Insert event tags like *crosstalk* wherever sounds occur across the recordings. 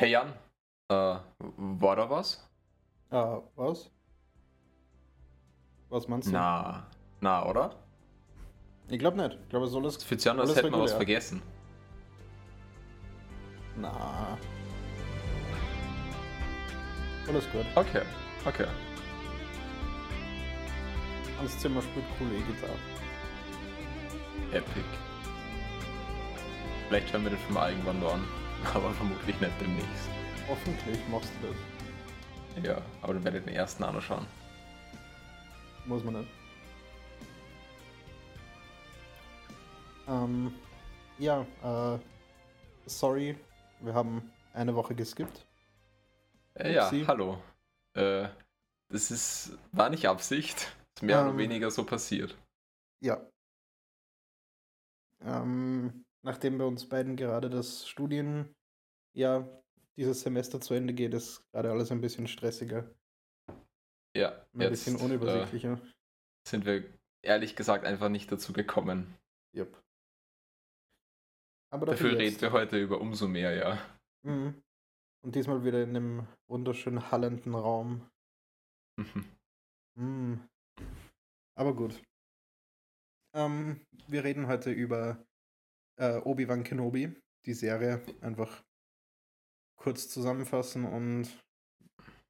Hey Jan, äh, war da was? Ah, was? Was meinst du? Na, na, oder? Ich glaube nicht. Ich glaube, es soll Es es. fühlt sich an, als Alles hätten wir was vergessen. Na. Alles gut. Okay, okay. Hans Zimmer spielt coole E-Gitarre. Epic. Vielleicht hören wir den Film mal irgendwann nur an, *laughs* aber vermutlich nicht demnächst. Hoffentlich machst du das. Ja, aber dann werde ich den ersten anschauen. Muss man nicht. Ähm, ja, äh, sorry, wir haben eine Woche geskippt. Äh, ja, hallo. Äh, das ist, war nicht Absicht. Ist mehr oder Ähm. weniger so passiert. Ja. Ähm, nachdem bei uns beiden gerade das Studienjahr dieses Semester zu Ende geht, ist gerade alles ein bisschen stressiger. Ja, Ein bisschen äh, unübersichtlicher. sind wir ehrlich gesagt einfach nicht dazu gekommen. Yep. Aber Dafür jetzt. reden wir heute über umso mehr, ja. Mhm. Und diesmal wieder in einem wunderschön hallenden Raum. Mhm. Aber gut. Ähm, wir reden heute über äh, Obi-Wan Kenobi, die Serie. Einfach kurz zusammenfassen und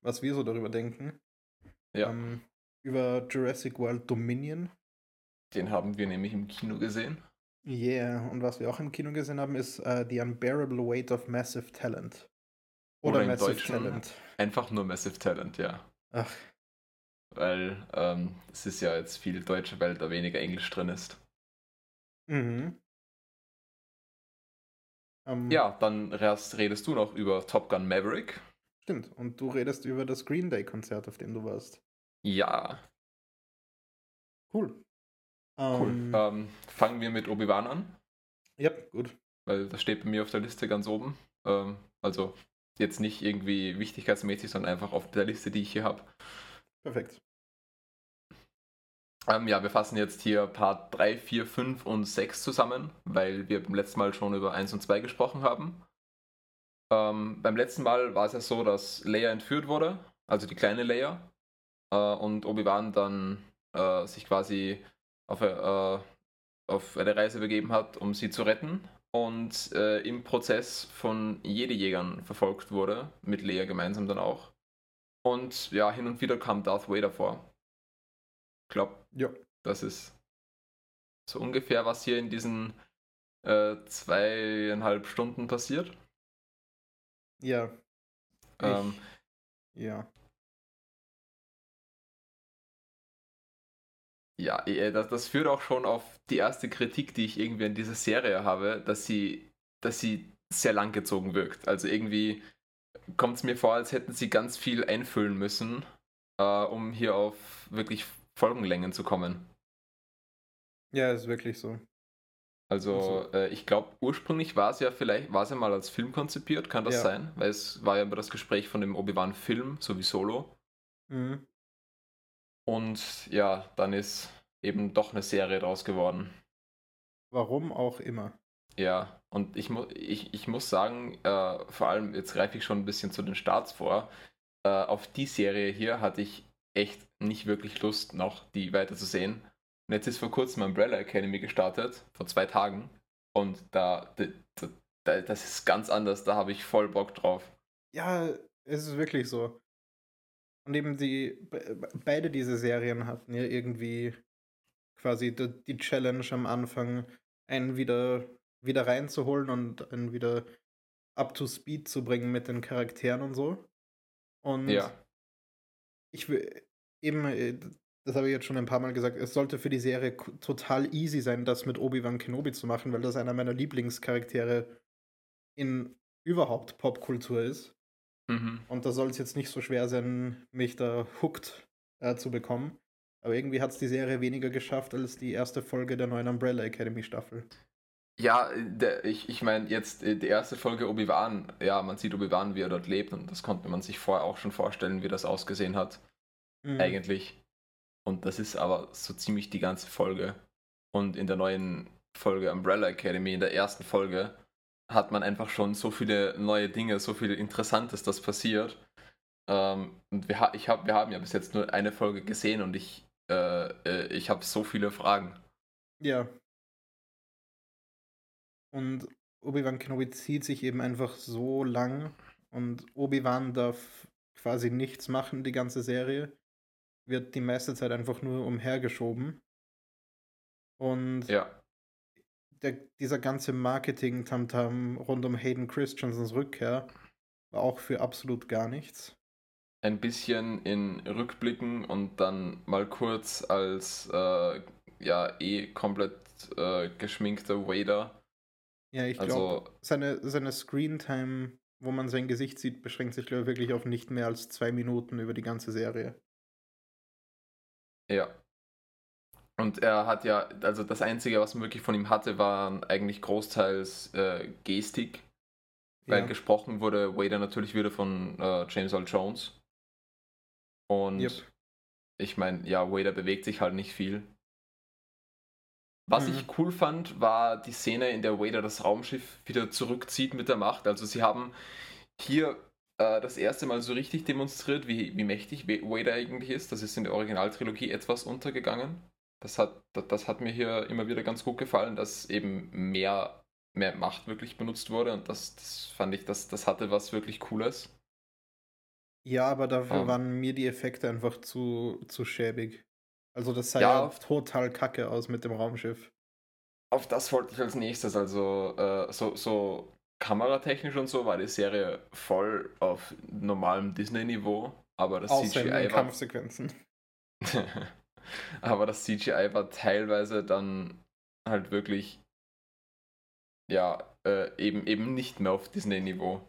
was wir so darüber denken. ja, Ähm, über Jurassic World Dominion. den haben wir nämlich im Kino gesehen. Yeah, und was wir auch im Kino gesehen haben, ist äh, The Unbearable Weight of Massive Talent. Oder Oder, Massive Deutschen- Talent. Einfach nur Massive Talent, ja. Ach, Weil ähm, es ist ja jetzt viel deutsche Welt, da weniger Englisch drin ist. mhm. Ähm, Ja, dann redest du noch über Top Gun Maverick. Stimmt. Und du redest über das Green Day-Konzert, auf dem du warst. Ja, Cool. cool. Ähm, Ähm, fangen wir mit Obi-Wan an, Ja, gut. weil das steht bei mir auf der Liste ganz oben. Ähm, also jetzt nicht irgendwie wichtigkeitsmäßig, sondern einfach auf der Liste, die ich hier habe. Perfekt. Ähm, ja, wir fassen jetzt hier Part 3, 4, 5 und 6 zusammen, weil wir beim letzten Mal schon über 1 und 2 gesprochen haben. Ähm, beim letzten Mal war es ja so, dass Leia entführt wurde, also die kleine Leia, äh, und Obi-Wan dann äh, sich quasi auf, äh, auf eine Reise begeben hat, um sie zu retten und äh, im Prozess von Jedi-Jägern verfolgt wurde, mit Leia gemeinsam dann auch. Und ja, hin und wieder kam Darth Vader vor. Ich glaube, Ja. das ist so ungefähr, was hier in diesen äh, zweieinhalb Stunden passiert. Ja. Ähm, Ich, ja. ja, eh, das, das führt auch schon auf die erste Kritik, die ich irgendwie an dieser Serie habe, dass sie, dass sie sehr langgezogen wirkt. Also irgendwie kommt es mir vor, als hätten sie ganz viel einfüllen müssen, äh, um hier auf wirklich Folgenlängen zu kommen. Ja, ist wirklich so. Also Also- äh, ich glaube, ursprünglich war es ja vielleicht, war es ja mal als Film konzipiert, kann das Ja. sein? Weil es war ja immer das Gespräch von dem Obi-Wan-Film, so wie Solo. Mhm. Und ja, dann ist eben doch eine Serie draus geworden. Warum auch immer. Ja, und ich, mu ich, ich muss sagen, äh, vor allem, jetzt greife ich schon ein bisschen zu den Starts vor, äh, auf die Serie hier hatte ich echt nicht wirklich Lust, noch die weiterzusehen. Und jetzt ist vor kurzem Umbrella Academy gestartet, vor zwei Tagen. Und da, da, da das ist ganz anders, da habe ich voll Bock drauf. Ja, es ist wirklich so. Und eben die, be- be- beide diese Serien hatten ja irgendwie quasi die, die Challenge am Anfang, einen wieder, wieder reinzuholen und einen wieder up to speed zu bringen mit den Charakteren und so. Und Ja, ich will eben, äh, das habe ich jetzt schon ein paar Mal gesagt, es sollte für die Serie total easy sein, das mit Obi-Wan Kenobi zu machen, weil das einer meiner Lieblingscharaktere in überhaupt Popkultur ist. mhm. Und da soll es jetzt nicht so schwer sein, mich da hooked äh, zu bekommen. Aber irgendwie hat es die Serie weniger geschafft als die erste Folge der neuen Umbrella Academy Staffel. Ja, der, ich, ich meine, jetzt äh, die erste Folge Obi-Wan, ja, man sieht Obi-Wan, wie er dort lebt und das konnte man sich vorher auch schon vorstellen, wie das ausgesehen hat. Mhm. eigentlich. Und das ist aber so ziemlich die ganze Folge. Und in der neuen Folge Umbrella Academy, in der ersten Folge, hat man einfach schon so viele neue Dinge, so viel Interessantes, das passiert. Ähm, und wir, ich hab, wir haben ja bis jetzt nur eine Folge gesehen und ich, äh, äh ich habe so viele Fragen. Ja. Und Obi-Wan Kenobi zieht sich eben einfach so lang und Obi-Wan darf quasi nichts machen, die ganze Serie. Wird die meiste Zeit einfach nur umhergeschoben. Und ja. der, dieser ganze Marketing-Tamtam rund um Hayden Christensens Rückkehr war auch für absolut gar nichts. Ein bisschen in Rückblicken und dann mal kurz als äh, ja eh komplett äh, geschminkter Wader. Ja, ich also, glaube, seine, seine Screentime wo man sein Gesicht sieht, beschränkt sich, glaube ich, wirklich auf nicht mehr als zwei Minuten über die ganze Serie. Ja. Und er hat ja, also das Einzige, was man wirklich von ihm hatte, waren eigentlich großteils äh, Gestik. Weil ja. gesprochen wurde Wader natürlich wieder von äh, James Earl Jones. Und yep. ich meine, ja, Wader bewegt sich halt nicht viel. Was mhm. ich cool fand, war die Szene, in der Wader das Raumschiff wieder zurückzieht mit der Macht. Also sie haben hier äh, das erste Mal so richtig demonstriert, wie, wie mächtig Wader eigentlich ist. Das ist in der Originaltrilogie etwas untergegangen. Das hat, das, das hat mir hier immer wieder ganz gut gefallen, dass eben mehr, mehr Macht wirklich benutzt wurde. Und das, das fand ich, das, das hatte was wirklich Cooles. Ja, aber dafür um. Ähm. waren mir die Effekte einfach zu, zu schäbig. Also das sah ja, ja total kacke aus mit dem Raumschiff. Auf das wollte ich als nächstes. Also äh, so, so kameratechnisch und so war die Serie voll auf normalem Disney-Niveau. Aber das Außer CGI war... Kampfsequenzen. *laughs* aber das CGI war teilweise dann halt wirklich ja, äh, eben, eben nicht mehr auf Disney-Niveau.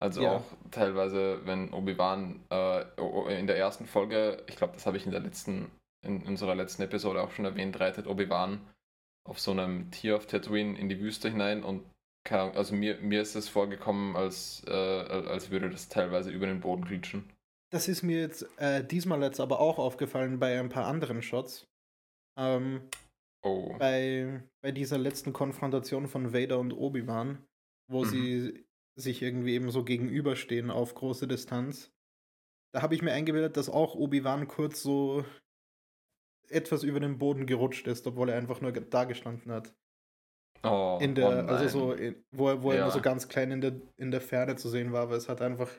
Also ja. auch teilweise, wenn Obi-Wan äh, in der ersten Folge, ich glaube, das habe ich in der letzten in unserer letzten Episode auch schon erwähnt, reitet Obi-Wan auf so einem Tier auf Tatooine in die Wüste hinein und kann, also mir, mir ist es vorgekommen, als, äh, als würde das teilweise über den Boden glitschen. Das ist mir jetzt äh, diesmal jetzt aber auch aufgefallen bei ein paar anderen Shots. Ähm, oh. bei, bei dieser letzten Konfrontation von Vader und Obi-Wan, wo mhm. sie sich irgendwie eben so gegenüberstehen auf große Distanz. Da habe ich mir eingebildet, dass auch Obi-Wan kurz so etwas über den Boden gerutscht ist, obwohl er einfach nur da gestanden hat. Oh, in der, oh also so, wo er, wo er nur so ganz klein in der, in der Ferne zu sehen war, aber es hat einfach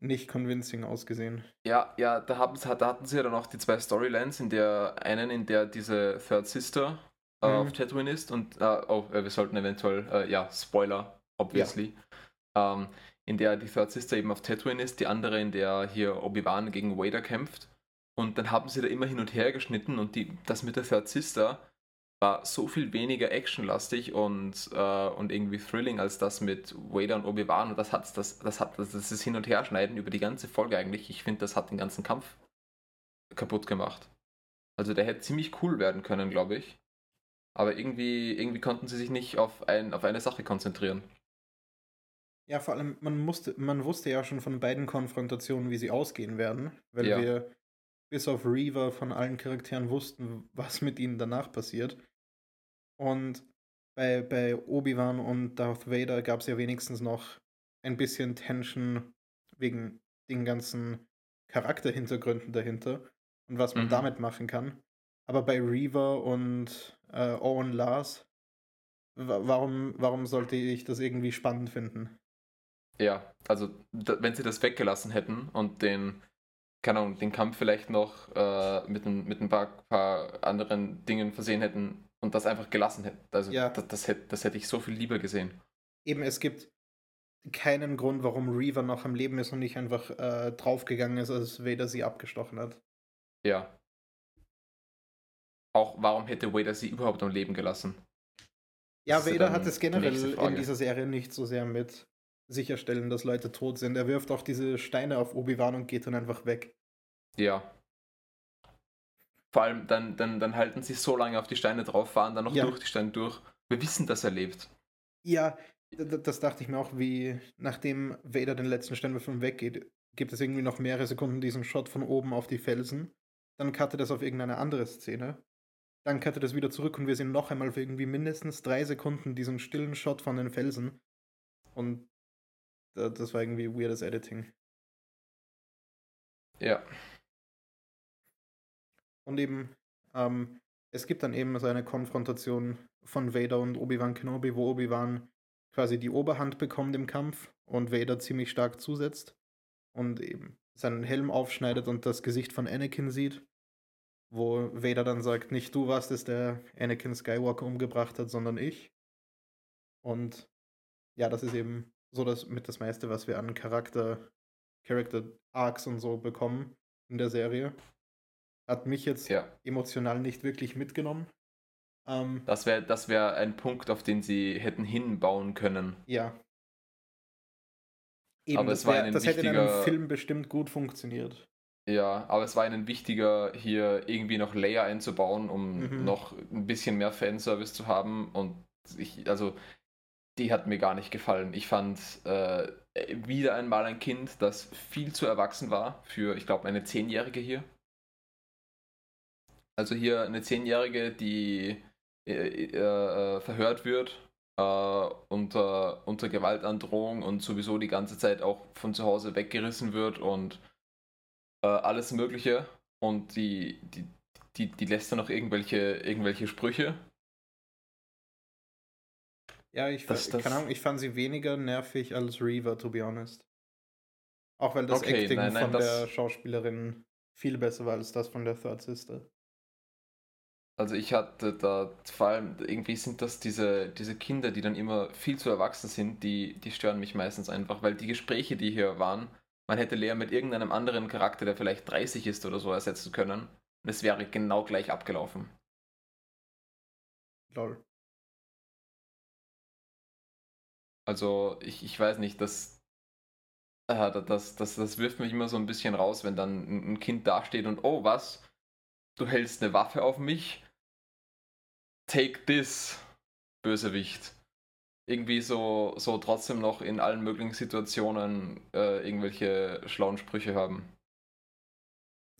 nicht convincing ausgesehen. Ja, ja, da, haben, da hatten sie ja dann auch die zwei Storylines, in der einen, in der diese Third Sister äh, mhm. auf Tatooine ist und, äh, oh, äh, wir sollten eventuell, äh, ja, Spoiler, obviously, ja. ähm, in der die Third Sister eben auf Tatooine ist, die andere, in der hier Obi-Wan gegen Vader kämpft und dann haben sie da immer hin und her geschnitten und die, das mit der Third Sister war so viel weniger actionlastig und, äh, und irgendwie thrilling als das mit Vader und Obi-Wan. Und das hat das, das hat das ist Hin- und Herschneiden über die ganze Folge eigentlich. Ich finde, das hat den ganzen Kampf kaputt gemacht. Also der hätte ziemlich cool werden können, glaube ich. Aber irgendwie, irgendwie konnten sie sich nicht auf, ein, auf eine Sache konzentrieren. Ja, vor allem, man, musste, man wusste ja schon von beiden Konfrontationen, wie sie ausgehen werden, weil ja. wir bis auf Reaver von allen Charakteren wussten, was mit ihnen danach passiert. Und bei, bei Obi-Wan und Darth Vader gab es ja wenigstens noch ein bisschen Tension wegen den ganzen Charakterhintergründen dahinter und was man mhm. damit machen kann. Aber bei Reaver und äh, Owen Lars, warum, warum sollte ich das irgendwie spannend finden? Ja, also wenn sie das weggelassen hätten und den keine Ahnung, den Kampf vielleicht noch äh, mit, ein, mit ein paar, paar, anderen Dingen versehen hätten und das einfach gelassen hätten. Also ja. das, das, hätte, das hätte ich so viel lieber gesehen. Eben, es gibt keinen Grund, warum Reaver noch am Leben ist und nicht einfach äh, draufgegangen ist, als Vader sie abgestochen hat. Ja. Auch warum hätte Vader sie überhaupt am Leben gelassen? Ja, Vader hat es generell in dieser Serie nicht so sehr mit sicherstellen, dass Leute tot sind. Er wirft auch diese Steine auf Obi-Wan und geht dann einfach weg. Ja. Vor allem, dann, dann, dann halten sie so lange auf die Steine drauf, fahren dann noch ja. durch die Steine durch. Wir wissen, dass er lebt. Ja, das dachte ich mir auch, wie nachdem Vader den letzten Steinwürfel weggeht, gibt es irgendwie noch mehrere Sekunden diesen Shot von oben auf die Felsen. Dann cuttet das auf irgendeine andere Szene. Dann cuttet das wieder zurück und wir sehen noch einmal für irgendwie mindestens drei Sekunden diesen stillen Shot von den Felsen Und das war irgendwie weirdes Editing. Ja. Und eben, ähm, es gibt dann eben so eine Konfrontation von Vader und Obi-Wan Kenobi, wo Obi-Wan quasi die Oberhand bekommt im Kampf und Vader ziemlich stark zusetzt und eben seinen Helm aufschneidet und das Gesicht von Anakin sieht, wo Vader dann sagt, nicht du warst es, der Anakin Skywalker umgebracht hat, sondern ich. Und ja, das ist eben so das mit das meiste, was wir an Charakter, Character Arcs und so bekommen in der Serie. Hat mich jetzt Ja. emotional nicht wirklich mitgenommen. Ähm, Das wäre das wär ein Punkt, auf den sie hätten hinbauen können. ja. Eben, Aber das, es war wär, ein das hätte in einem Film bestimmt gut funktioniert. Ja, aber es war ihnen wichtiger, hier irgendwie noch Layer einzubauen, um Mhm. noch ein bisschen mehr Fanservice zu haben. Und ich, also, die hat mir gar nicht gefallen. Ich fand äh, wieder einmal ein Kind, das viel zu erwachsen war für, ich glaube, eine Zehnjährige hier. Also hier eine Zehnjährige, die äh, äh, verhört wird äh, unter, unter Gewaltandrohung und sowieso die ganze Zeit auch von zu Hause weggerissen wird und äh, alles Mögliche. Und die, die, die, die lässt dann noch irgendwelche, irgendwelche Sprüche. Ja, ich, Das- keine das- Ahnung, ich fand sie weniger nervig als Reaver, to be honest. Auch weil das Okay, Acting nein, nein, von das- der Schauspielerin viel besser war als das von der Third Sister. Also ich hatte da vor allem, irgendwie sind das diese, diese Kinder, die dann immer viel zu erwachsen sind, die, die stören mich meistens einfach, weil die Gespräche, die hier waren, man hätte Lea mit irgendeinem anderen Charakter, der vielleicht 30 ist oder so, ersetzen können. Und es wäre genau gleich abgelaufen. Lol. Also ich, ich weiß nicht, das, äh, das, das, das wirft mich immer so ein bisschen raus, wenn dann ein Kind dasteht und, oh was, du hältst eine Waffe auf mich? Take this, Bösewicht. Irgendwie so, so trotzdem noch in allen möglichen Situationen äh, irgendwelche schlauen Sprüche haben.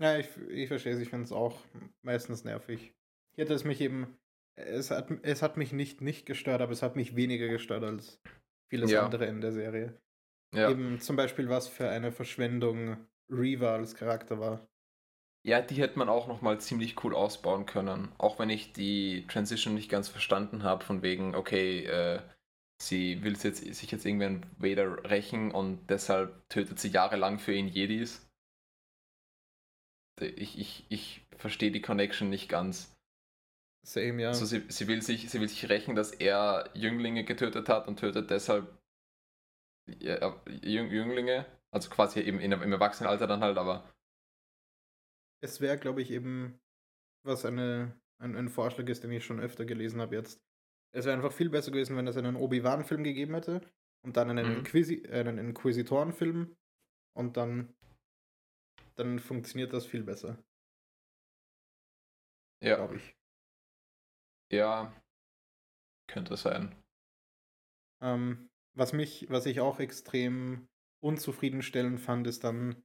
Ja, ich, ich verstehe es, ich finde es auch meistens nervig. Hier hat es mich eben, es hat, es hat mich nicht nicht gestört, aber es hat mich weniger gestört als vieles Ja. andere in der Serie. Ja. Eben zum Beispiel, was für eine Verschwendung Reaver als Charakter war. Ja, die hätte man auch nochmal ziemlich cool ausbauen können. Auch wenn ich die Transition nicht ganz verstanden habe, von wegen, okay, äh, sie will jetzt, sich jetzt irgendwie an Vader rächen und deshalb tötet sie jahrelang für ihn Jedis. Ich, ich, ich verstehe die Connection nicht ganz. Same, ja. Also sie, sie, will sich, sie will sich rächen, dass er Jünglinge getötet hat und tötet deshalb Jünglinge. Also quasi eben in, im Erwachsenenalter dann halt, aber Es wäre, glaube ich, eben, was eine, ein, ein Vorschlag ist, den ich schon öfter gelesen habe jetzt. Es wäre einfach viel besser gewesen, wenn es einen Obi-Wan-Film gegeben hätte und dann einen, Mhm. Inquisi einen Inquisitoren-Film und dann, dann funktioniert das viel besser, ja. glaube ich. Ja, könnte sein. Ähm, was mich, was ich auch extrem unzufriedenstellend fand, ist dann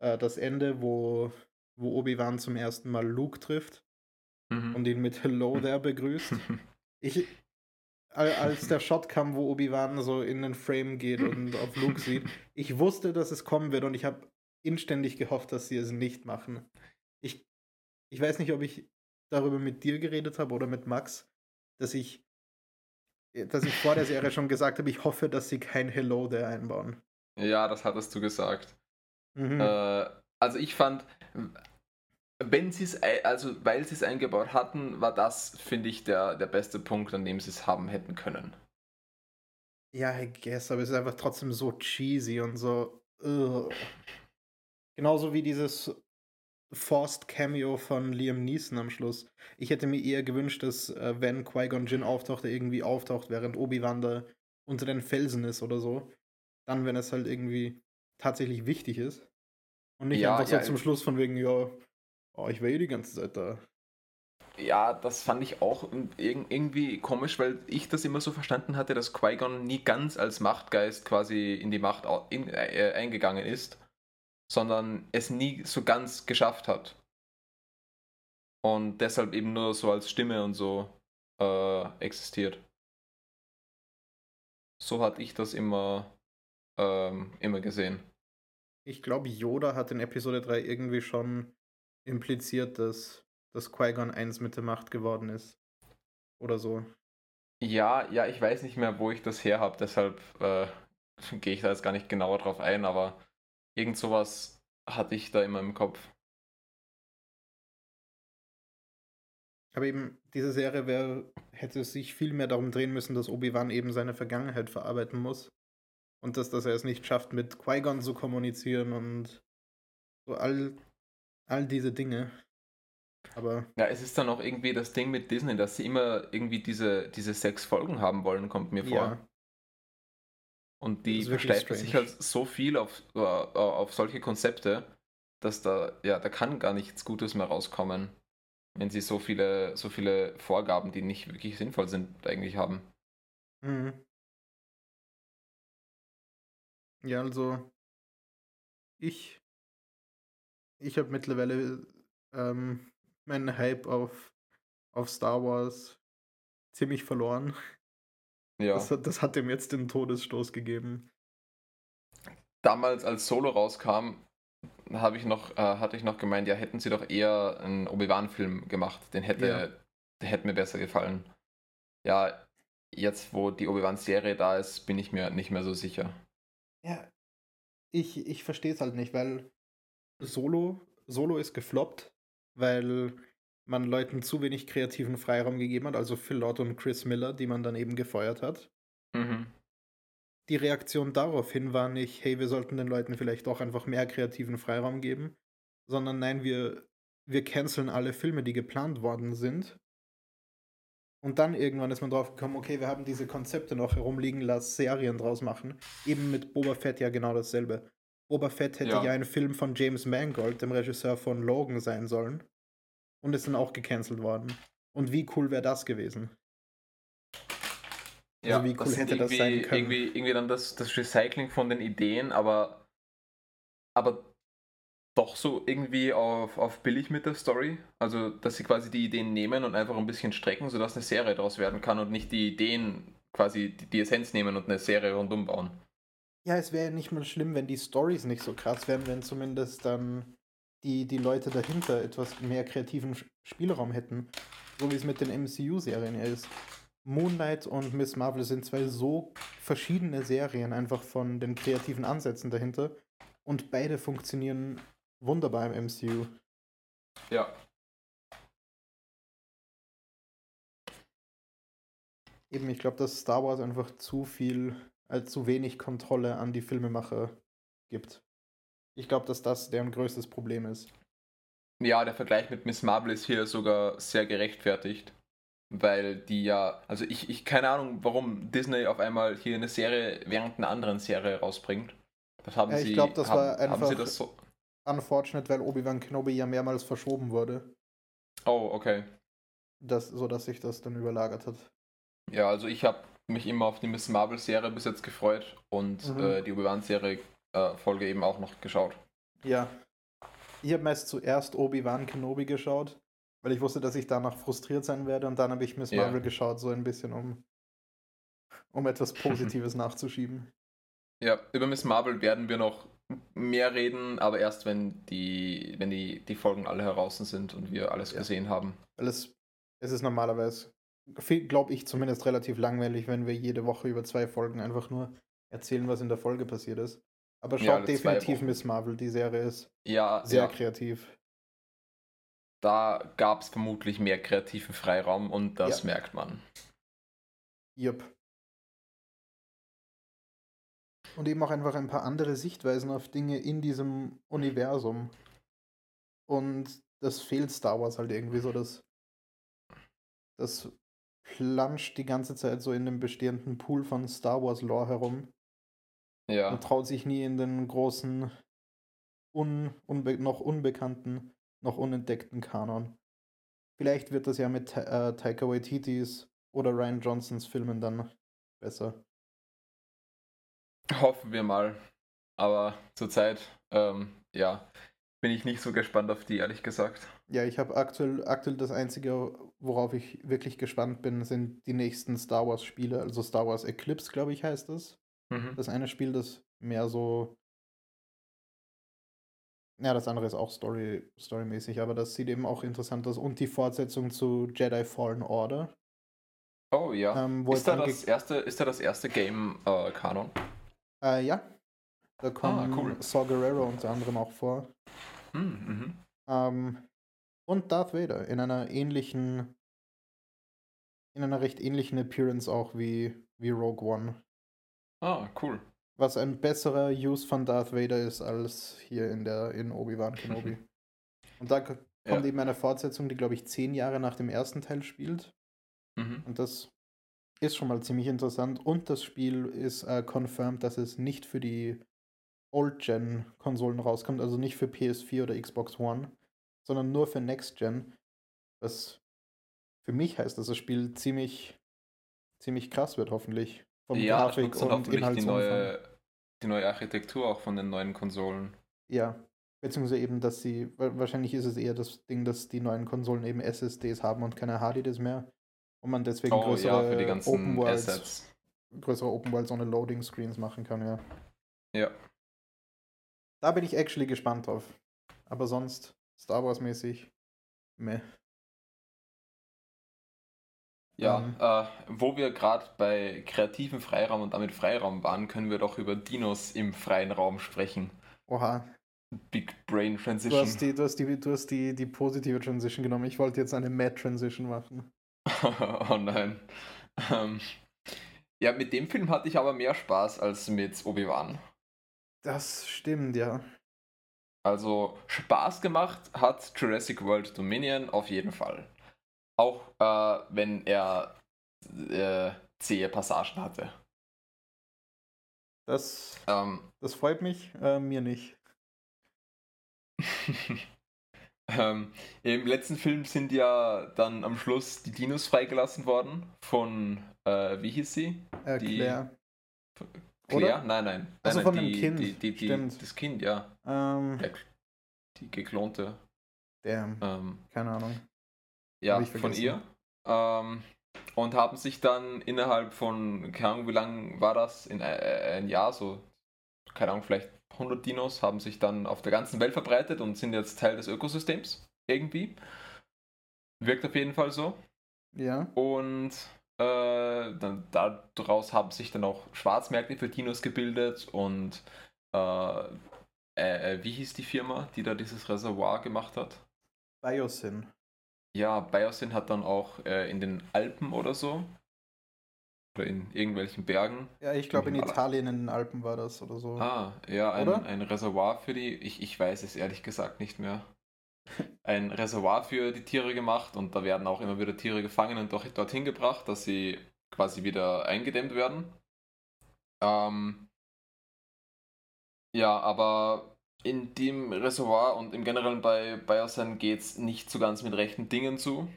äh, das Ende, wo, wo Obi-Wan zum ersten Mal Luke trifft Mhm. und ihn mit Hello there begrüßt. *laughs* Ich, al- als der Shot kam, wo Obi-Wan so in den Frame geht und auf Luke sieht, ich wusste, dass es kommen wird und ich habe inständig gehofft, dass sie es nicht machen. Ich, ich weiß nicht, ob ich darüber mit dir geredet habe oder mit Max, dass ich, dass ich vor der Serie *laughs* schon gesagt habe, ich hoffe, dass sie kein Hello there einbauen. ja, das hattest du gesagt. Mhm. Äh, also ich fand, wenn sie es, ei- also weil sie es eingebaut hatten, war das, finde ich, der, der beste Punkt, an dem sie es haben hätten können. Ja, I guess, aber es ist einfach trotzdem so cheesy und so. ugh. Genauso wie dieses Forced Cameo von Liam Neeson am Schluss. Ich hätte mir eher gewünscht, dass, äh, wenn Qui-Gon Jinn auftaucht, er irgendwie auftaucht, während Obi-Wan da unter den Felsen ist oder so. Dann, wenn es halt irgendwie tatsächlich wichtig ist. Und nicht Ja, einfach so ja, zum Schluss von wegen, ja, oh, ich war eh die ganze Zeit da. Ja, das fand ich auch irg- irgendwie komisch, weil ich das immer so verstanden hatte, dass Qui-Gon nie ganz als Machtgeist quasi in die Macht in, äh, eingegangen ist, sondern es nie so ganz geschafft hat. Und deshalb eben nur so als Stimme und so äh, existiert. So hatte ich das immer, ähm, immer gesehen. Ich glaube, Yoda hat in Episode 3 irgendwie schon impliziert, dass, dass Qui-Gon eins mit der Macht geworden ist. Oder so. Ja, ja, ich weiß nicht mehr, wo ich das her habe, deshalb äh, *laughs* gehe ich da jetzt gar nicht genauer drauf ein, aber irgend sowas hatte ich da immer im Kopf. Aber eben, diese Serie wär, hätte sich viel mehr darum drehen müssen, dass Obi-Wan eben seine Vergangenheit verarbeiten muss. Und dass, dass er es nicht schafft, mit Qui-Gon zu kommunizieren und so all, all diese Dinge. Aber. Ja, es ist dann auch irgendwie das Ding mit Disney, dass sie immer irgendwie diese, diese sechs Folgen haben wollen, kommt mir vor. Ja. Und die versteifen sich halt so viel auf, äh, auf solche Konzepte, dass da, ja, da kann gar nichts Gutes mehr rauskommen wenn sie so viele, so viele Vorgaben, die nicht wirklich sinnvoll sind, eigentlich haben. Mhm. Ja, also ich, ich habe mittlerweile ähm, meinen Hype auf, auf Star Wars ziemlich verloren. Ja. Das, das hat ihm jetzt den Todesstoß gegeben. Damals, als Solo rauskam, habe ich noch, äh, hatte ich noch gemeint, ja, hätten sie doch eher einen Obi-Wan-Film gemacht. Den hätte, ja. der hätte mir besser gefallen. Ja, jetzt, wo die Obi-Wan-Serie da ist, bin ich mir nicht mehr so sicher. Ja, ich, ich verstehe es halt nicht, weil Solo, Solo ist gefloppt, weil man Leuten zu wenig kreativen Freiraum gegeben hat, also Phil Lord und Chris Miller, die man dann eben gefeuert hat. Mhm die Reaktion daraufhin war nicht, hey, wir sollten den Leuten vielleicht auch einfach mehr kreativen Freiraum geben, sondern nein, wir, wir canceln alle Filme, die geplant worden sind. Und dann irgendwann ist man drauf gekommen, okay, wir haben diese Konzepte noch herumliegen, lass Serien draus machen. Eben mit Boba Fett ja genau dasselbe. Boba Fett hätte ja, ja ein Film von James Mangold, dem Regisseur von Logan, sein sollen. Und ist dann auch gecancelt worden. Und wie cool wäre das gewesen? Ja, also wie cool hätte das sein können? Irgendwie, irgendwie dann das, das Recycling von den Ideen, aber, aber doch so irgendwie auf, auf billig mit der Story. Also, dass sie quasi die Ideen nehmen und einfach ein bisschen strecken, sodass eine Serie daraus werden kann und nicht die Ideen quasi die, die Essenz nehmen und eine Serie rundum bauen. Ja, es wäre nicht mal schlimm, wenn die Stories nicht so krass wären, wenn zumindest dann die, die Leute dahinter etwas mehr kreativen Spielraum hätten. So wie es mit den MCU-Serien ist. Moon Knight und Miss Marvel sind zwei so verschiedene Serien, einfach von den kreativen Ansätzen dahinter. Und beide funktionieren wunderbar im MCU. Ja. Eben, ich glaube, dass Star Wars einfach zu viel, als zu wenig Kontrolle an die Filmemacher gibt. Ich glaube, dass das deren größtes Problem ist. Ja, der Vergleich mit Miss Marvel ist hier sogar sehr gerechtfertigt weil die ja, also ich, ich keine Ahnung, warum Disney auf einmal hier eine Serie während einer anderen Serie rausbringt. Das haben ja, ich glaube, das haben, war einfach das so? unfortunate, weil Obi-Wan Kenobi ja mehrmals verschoben wurde. Oh, okay. Das, so dass sich das dann überlagert hat. Ja, also ich habe mich immer auf die Miss Marvel-Serie bis jetzt gefreut und mhm. äh, die Obi-Wan-Serie äh, Folge eben auch noch geschaut. Ja. Ich habe meist zuerst Obi-Wan Kenobi geschaut weil ich wusste, dass ich danach frustriert sein werde und dann habe ich Miss ja. Marvel geschaut, so ein bisschen, um, um etwas *laughs* Positives nachzuschieben. Ja, über Miss Marvel werden wir noch mehr reden, aber erst wenn die, wenn die, die Folgen alle heraus sind und wir alles ja. gesehen haben. Weil es, es ist normalerweise, glaube ich, zumindest relativ langweilig, wenn wir jede Woche über zwei Folgen einfach nur erzählen, was in der Folge passiert ist. Aber schaut ja, definitiv Miss Marvel, die Serie ist ja, sehr kreativ da gab es vermutlich mehr kreativen Freiraum und das ja. merkt man. Jupp. Und eben auch einfach ein paar andere Sichtweisen auf Dinge in diesem Universum. Und das fehlt Star Wars halt irgendwie so, dass das planscht die ganze Zeit so in dem bestehenden Pool von Star Wars Lore herum. Ja. Und traut sich nie in den großen, un, unbe noch unbekannten noch unentdeckten Kanon. Vielleicht wird das ja mit äh, Taika Waititis oder Ryan Johnsons Filmen dann besser. Hoffen wir mal. Aber zurzeit, ähm, ja, bin ich nicht so gespannt auf die, ehrlich gesagt. Ja, ich habe aktuell, aktuell das Einzige, worauf ich wirklich gespannt bin, sind die nächsten Star Wars-Spiele. Also Star Wars Eclipse, glaube ich, heißt das. Mhm. Das eine Spiel, das mehr so. Ja, das andere ist auch Story, storymäßig, aber das sieht eben auch interessant aus. Und die Fortsetzung zu Jedi Fallen Order. Oh ja. Ähm, ist, da das erste, ist da das erste Game äh, Kanon? Äh, ja. Da kommen Ah, cool. Saw Gerrera unter anderem auch vor. Hm, mhm. Ähm, und Darth Vader in einer ähnlichen, in einer recht ähnlichen Appearance auch wie, wie Rogue One. Ah, cool. Was ein besserer Use von Darth Vader ist als hier in der in Obi-Wan Kenobi. *laughs* und da kommt Ja. eben eine Fortsetzung, die glaube ich zehn Jahre nach dem ersten Teil spielt. Mhm. Und das ist schon mal ziemlich interessant. Und das Spiel ist äh, confirmed, dass es nicht für die Old-Gen-Konsolen rauskommt, also nicht für PS4 oder Xbox One, sondern nur für Next-Gen. Was für mich heißt, dass das Spiel ziemlich, ziemlich krass wird, hoffentlich. Vom Ja, Grafik und hoffentlich die Inhaltsumfang. neue, die neue Architektur auch von den neuen Konsolen. Ja, beziehungsweise eben, dass sie, wa- wahrscheinlich ist es eher das Ding, dass die neuen Konsolen eben SSDs haben und keine HDDs mehr. Und man deswegen Oh größere ja, die Open Worlds, Assets. größere Open Worlds ohne Loading Screens machen kann, ja. Ja. Da bin ich actually gespannt drauf. Aber sonst, Star Wars mäßig, meh. Ja, Ähm. äh, wo wir gerade bei kreativen Freiraum und damit Freiraum waren, können wir doch über Dinos im freien Raum sprechen. Oha. Big Brain Du Transition. hast die, du hast die, du hast die, die positive Transition genommen. Ich wollte jetzt eine Mad Transition machen. *laughs* oh nein. Ähm, ja, mit dem Film hatte ich aber mehr Spaß als mit Obi-Wan. Das stimmt, ja. Also Spaß gemacht hat Jurassic World Dominion auf jeden Fall. Auch äh, wenn er äh, zähe Passagen hatte. Das, Ähm, das freut mich, äh, mir nicht. *laughs* ähm, Im letzten Film sind ja dann am Schluss die Dinos freigelassen worden von, äh, wie hieß sie? Äh, Die- Claire. Claire? Oder? Nein, nein. Ach so, nein, von dem Kind. Die, die, das Kind, ja. Ähm, Der, die geklonte. damn, Ähm, keine Ahnung. Ja, von ihr. Ähm, und haben sich dann innerhalb von, keine Ahnung, wie lang war das? In äh, ein Jahr, so, keine Ahnung, vielleicht 100 Dinos, haben sich dann auf der ganzen Welt verbreitet und sind jetzt Teil des Ökosystems. Irgendwie. Wirkt auf jeden Fall so. Ja. Und äh, dann, daraus haben sich dann auch Schwarzmärkte für Dinos gebildet und äh, äh, wie hieß die Firma, die da dieses Reservoir gemacht hat? Biosyn. Ja, Biosyn hat dann auch äh, in den Alpen oder so oder in irgendwelchen Bergen. Ja, ich glaube in Italien in den Alpen war das oder so. Ah, ja, ein, ein Reservoir für die, ich, ich weiß es ehrlich gesagt nicht mehr. *laughs* Ein Reservoir für die Tiere gemacht und da werden auch immer wieder Tiere gefangen und doch dorthin gebracht, dass sie quasi wieder eingedämmt werden. Ähm, ja, aber in dem Reservoir und im Generellen bei Biosyn geht es nicht so ganz mit rechten Dingen zu.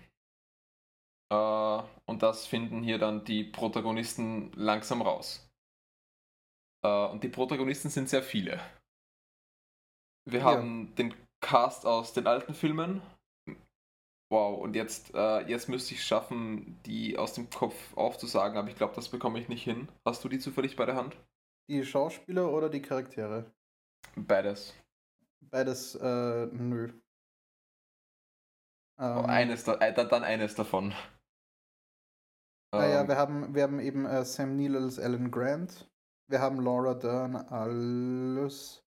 Äh, und das finden hier dann die Protagonisten langsam raus. Äh, und die Protagonisten sind sehr viele. Wir Ja. haben den Cast aus den alten Filmen. Wow, und jetzt, äh, jetzt müsste ich es schaffen, die aus dem Kopf aufzusagen, aber ich glaube, das bekomme ich nicht hin. Hast du die zufällig bei der Hand? Die Schauspieler oder die Charaktere? Beides. Beides, äh, nö. Oh, Ähm, eines da, äh, dann eines davon. Naja, Ähm, wir haben, wir haben eben äh, Sam Neill als Alan Grant. Wir haben Laura Dern als.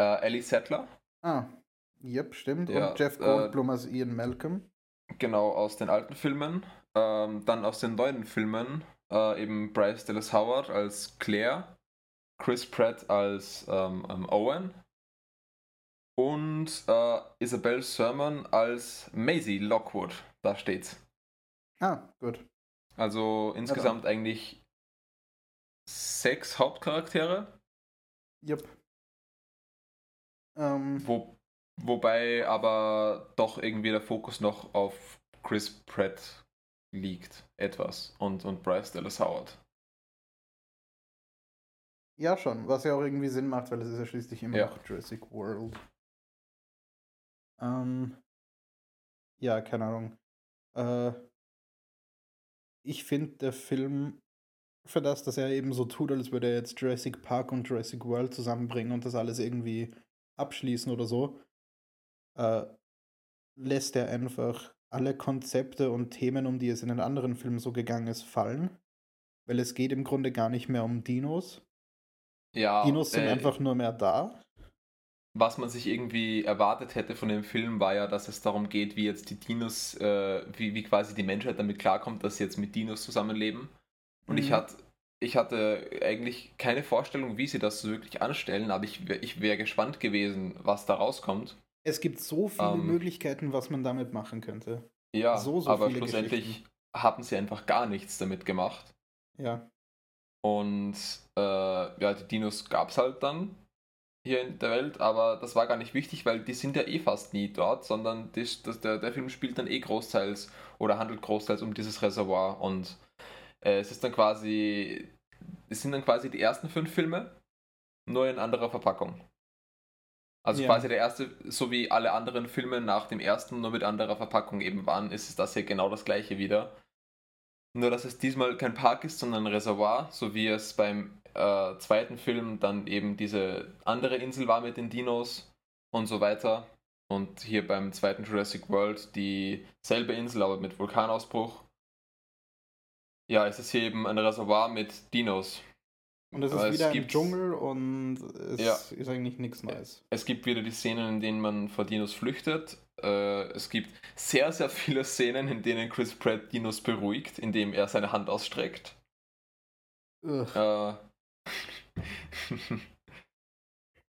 äh, Ellie Settler, Ah, yep, stimmt. Ja, Und Jeff äh, Goldblum als Ian Malcolm. genau aus den alten Filmen. Ähm, dann aus den neuen Filmen äh, eben Bryce Dallas Howard als Claire, Chris Pratt als ähm, ähm, Owen und äh, Isabel Sermon als Maisie Lockwood. Da steht's. Ah, gut. Also insgesamt eigentlich sechs Hauptcharaktere, Yep. Ähm, wo, wobei aber doch irgendwie der Fokus noch auf Chris Pratt liegt, etwas, und, und Bryce Dallas Howard. Ja, schon. Was ja auch irgendwie Sinn macht, weil es ist ja schließlich immer Ja. noch Jurassic World. Ähm, ja, keine Ahnung. Äh, ich finde, der Film, für das, dass er eben so tut, als würde er jetzt Jurassic Park und Jurassic World zusammenbringen und das alles irgendwie abschließen oder so, äh, lässt er einfach alle Konzepte und Themen, um die es in den anderen Filmen so gegangen ist, fallen. Weil es geht im Grunde gar nicht mehr um Dinos. Ja, Dinos sind äh, einfach nur mehr da. was man sich irgendwie erwartet hätte von dem Film, war ja, dass es darum geht, wie jetzt die Dinos, äh, wie, wie quasi die Menschheit damit klarkommt, dass sie jetzt mit Dinos zusammenleben. Und ich, Mhm. hat, ich hatte eigentlich keine Vorstellung, wie sie das so wirklich anstellen, aber ich, ich wäre gespannt gewesen, was da rauskommt. Es gibt so viele Ähm. Möglichkeiten, was man damit machen könnte. Ja, So, so aber viele schlussendlich haben sie einfach gar nichts damit gemacht. Ja. Und äh, ja, die Dinos gab es halt dann hier in der Welt, aber das war gar nicht wichtig, weil die sind ja eh fast nie dort, sondern das, das, der, der Film spielt dann eh großteils oder handelt großteils um dieses Reservoir und äh, es ist dann quasi, es sind dann quasi die ersten fünf Filme, nur in anderer Verpackung. Also Ja. quasi der erste, so wie alle anderen Filme nach dem ersten, nur mit anderer Verpackung eben waren, ist es das hier genau das gleiche wieder. Nur, dass es diesmal kein Park ist, sondern ein Reservoir, so wie es beim äh, zweiten Film dann eben diese andere Insel war mit den Dinos und so weiter. Und hier beim zweiten Jurassic World dieselbe Insel, aber mit Vulkanausbruch. Ja, es ist hier eben ein Reservoir mit Dinos. Und es ist es wieder ein gibt- Dschungel und es Ja. ist eigentlich nichts Neues. Es gibt wieder die Szenen, in denen man vor Dinos flüchtet. Äh, es gibt sehr, sehr viele Szenen, in denen Chris Pratt Dinos beruhigt, indem er seine Hand ausstreckt. Äh, *laughs*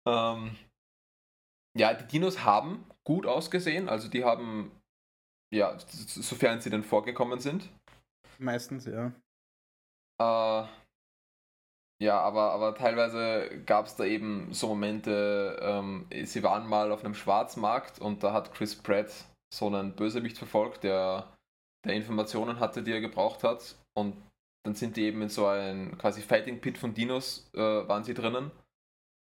ähm, ja, die Dinos haben gut ausgesehen, also die haben, ja, sofern sie denn vorgekommen sind. Meistens, ja. Äh, ja, aber, aber teilweise gab es da eben so Momente, ähm, sie waren mal auf einem Schwarzmarkt und da hat Chris Pratt so einen Bösewicht verfolgt, der, der Informationen hatte, die er gebraucht hat. Und dann sind die eben in so ein quasi Fighting Pit von Dinos, äh, waren sie drinnen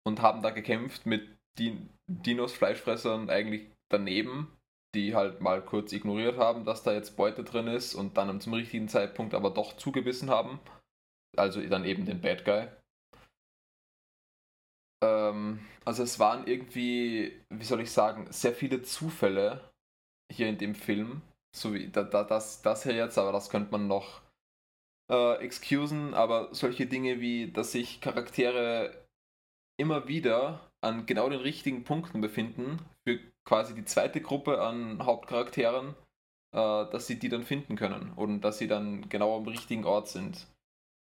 und haben da gekämpft mit Din Dinos, Fleischfressern eigentlich daneben, die halt mal kurz ignoriert haben, dass da jetzt Beute drin ist und dann zum richtigen Zeitpunkt aber doch zugebissen haben. Also dann eben den Bad Guy. Ähm, also es waren irgendwie, wie soll ich sagen, sehr viele Zufälle hier in dem Film. So wie da, da, das, das hier jetzt, aber das könnte man noch äh, excusen, aber solche Dinge wie, dass sich Charaktere immer wieder an genau den richtigen Punkten befinden, für quasi die zweite Gruppe an Hauptcharakteren, äh, dass sie die dann finden können und dass sie dann genau am richtigen Ort sind.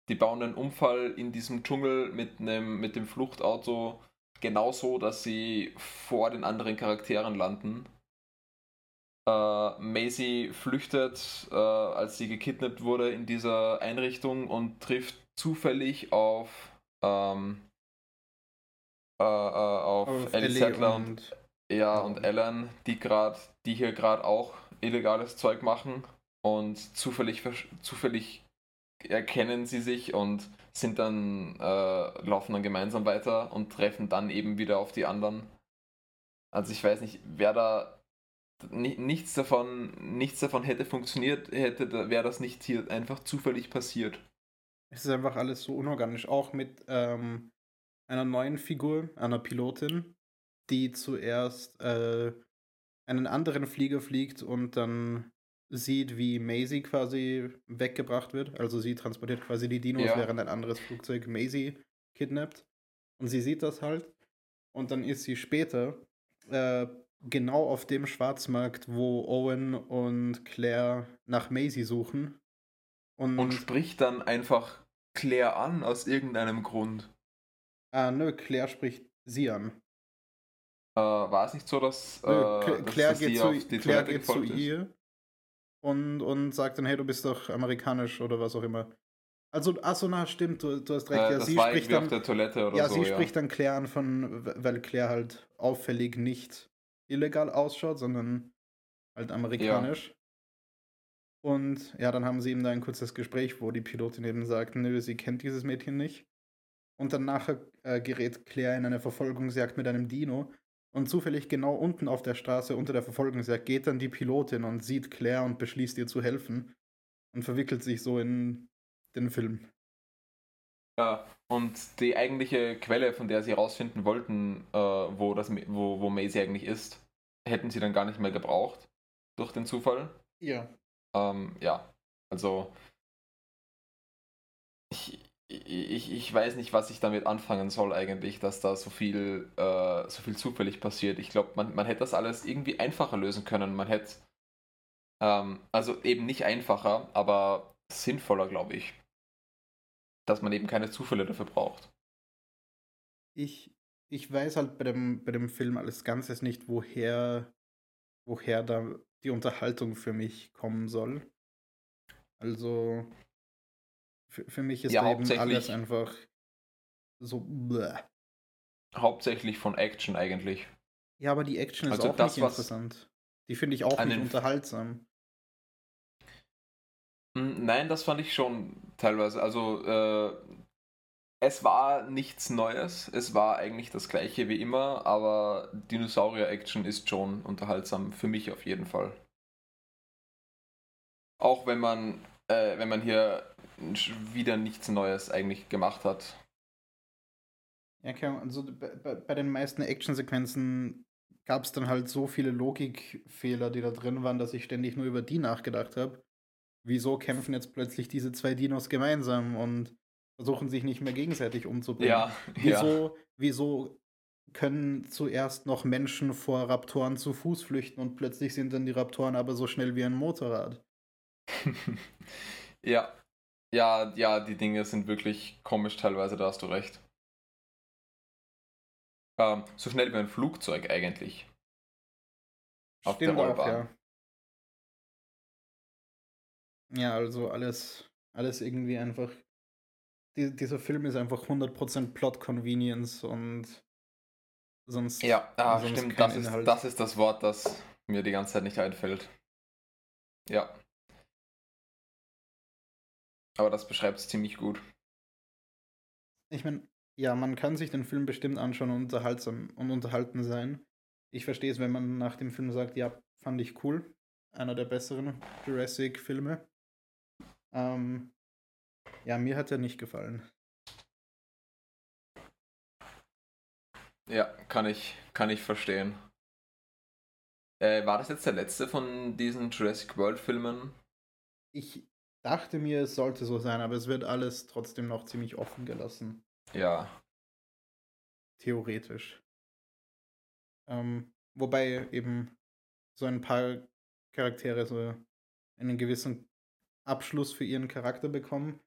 Die bauen einen Unfall in diesem Dschungel mit, einem, mit dem Fluchtauto genauso, dass sie vor den anderen Charakteren landen. Äh, Maisie flüchtet, äh, als sie gekidnappt wurde in dieser Einrichtung und trifft zufällig auf, ähm, äh, äh, auf, Auf Ellie Sattler und, und ja, und Ellen, die gerade, die hier gerade auch illegales Zeug machen und zufällig, zufällig erkennen sie sich und sind dann, äh, laufen dann gemeinsam weiter und treffen dann eben wieder auf die anderen. Also ich weiß nicht, wer da ni- nichts davon, nichts davon hätte funktioniert, hätte, wäre das nicht hier einfach zufällig passiert. es ist einfach alles so unorganisch. Auch mit ähm, einer neuen Figur, einer Pilotin, die zuerst äh, einen anderen Flieger fliegt und dann sieht, wie Maisie quasi weggebracht wird. Also sie transportiert quasi die Dinos, Ja. während ein anderes Flugzeug Maisie kidnappt. Und sie sieht das halt. Und dann ist sie später äh, genau auf dem Schwarzmarkt, wo Owen und Claire nach Maisie suchen. Und, Und spricht dann einfach Claire an aus irgendeinem Grund. ah, nö, Claire spricht sie an. Äh, war es nicht so, dass, äh, Nö, Cla- dass, Claire geht, zu, Claire geht zu ihr und, und sagt dann, hey, du bist doch amerikanisch oder was auch immer. Also, achso, na, stimmt, du, du hast recht. Äh, ja, sie spricht dann, ja, so. sie spricht dann Claire an von, weil Claire halt auffällig nicht illegal ausschaut, sondern halt amerikanisch. Und ja, dann haben sie eben da ein kurzes Gespräch, wo die Pilotin eben sagt, nö, sie kennt dieses Mädchen nicht. Und dann nachher äh, gerät Claire in eine Verfolgungsjagd mit einem Dino. Und zufällig genau unten auf der Straße unter der Verfolgungsjagd geht dann die Pilotin und sieht Claire und beschließt ihr zu helfen und verwickelt sich so in den Film. Ja, und die eigentliche Quelle, von der sie herausfinden wollten, äh, wo, das, wo, wo Maisie eigentlich ist, hätten sie dann gar nicht mehr gebraucht durch den Zufall. Ja. Ähm, ja, also ich, ich, ich weiß nicht, was ich damit anfangen soll eigentlich, dass da so viel, äh, so viel zufällig passiert. Ich glaube, man, man hätte das alles irgendwie einfacher lösen können. Man hätte, ähm, also eben nicht einfacher, aber sinnvoller, glaube ich. Dass man eben keine Zufälle dafür braucht. Ich, ich weiß halt bei dem, bei dem Film alles Ganzes nicht, woher, woher da die Unterhaltung für mich kommen soll. Also, für, für mich ist Ja, da eben alles einfach so. Bläh. Hauptsächlich von Action eigentlich. Ja, aber die Action ist Also auch das, nicht interessant. Die finde ich auch nicht unterhaltsam. Hm, Nein, das fand ich schon teilweise. Also, äh, es war nichts Neues. Es war eigentlich das gleiche wie immer, aber Dinosaurier-Action ist schon unterhaltsam. Für mich auf jeden Fall. Auch wenn man, äh, wenn man hier wieder nichts Neues eigentlich gemacht hat. Ja, okay, also bei, den meisten Actionsequenzen gab es dann halt so viele Logikfehler, die da drin waren, dass ich ständig nur über die nachgedacht habe. Wieso kämpfen jetzt plötzlich diese zwei Dinos gemeinsam und versuchen sich nicht mehr gegenseitig umzubringen? Ja, *laughs* ja. Wieso, wieso können zuerst noch Menschen vor Raptoren zu Fuß flüchten und plötzlich sind dann die Raptoren aber so schnell wie ein Motorrad? *laughs* ja. Ja, ja, die Dinge sind wirklich komisch teilweise, da hast du recht. Ähm, so schnell wie ein Flugzeug eigentlich. Auf der Stimmt auch, Rollbahn. ja. Ja, also alles, alles irgendwie einfach. Die, dieser Film ist einfach 100% Plot Convenience und sonst. Ja, ah, sonst stimmt, das ist, das ist das Wort, das mir die ganze Zeit nicht einfällt. Ja. Aber das beschreibt es ziemlich gut. Ich meine, ja, man kann sich den Film bestimmt anschauen und unterhaltsam und unterhalten sein. Ich verstehe es, wenn man nach dem Film sagt, ja, fand ich cool. Einer der besseren Jurassic-Filme. Ähm, ja, mir hat er nicht gefallen. Ja, kann ich, kann ich verstehen. Äh, war das jetzt der letzte von diesen Jurassic World-Filmen? Ich dachte mir, es sollte so sein, aber es wird alles trotzdem noch ziemlich offen gelassen. Ja. Theoretisch. Ähm, wobei eben so ein paar Charaktere so einen gewissen Abschluss für ihren Charakter bekommen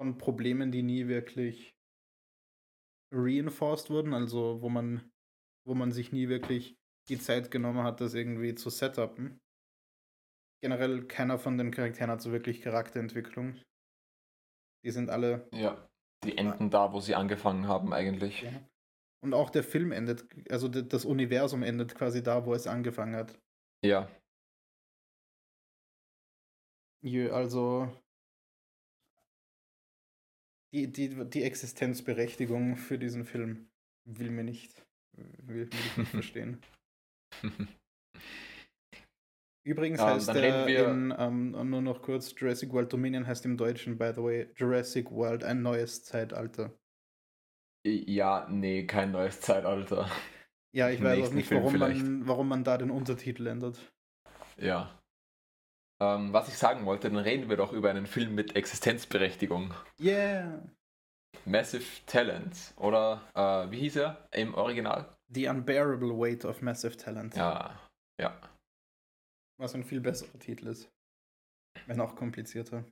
von Problemen, die nie wirklich reinforced wurden, also wo man, wo man sich nie wirklich die Zeit genommen hat, das irgendwie zu setupen. Generell keiner von den Charakteren hat so wirklich Charakterentwicklung. Die sind alle Ja. Die enden da, wo sie angefangen haben, eigentlich. Ja. Und auch der Film endet, also das Universum endet quasi da, wo es angefangen hat. Ja. Jö, also die, die, die Existenzberechtigung für diesen Film will mir nicht, will, will ich nicht *laughs* verstehen. *laughs* Übrigens Ja, heißt dann der in, ähm, nur noch kurz, Jurassic World Dominion heißt im Deutschen, by the way, Jurassic World, ein neues Zeitalter. ja, nee, kein neues Zeitalter. Ja, ich Im weiß auch nicht, Film warum vielleicht. man, warum man da den Untertitel ändert. Ja. Ähm, was ich sagen wollte, dann reden wir doch über einen Film mit Existenzberechtigung. Yeah! Massive Talent. Oder äh, wie hieß er im Original? The Unbearable Weight of Massive Talent. Ja. Ja. Was ein viel besserer Titel ist. Wenn auch komplizierter.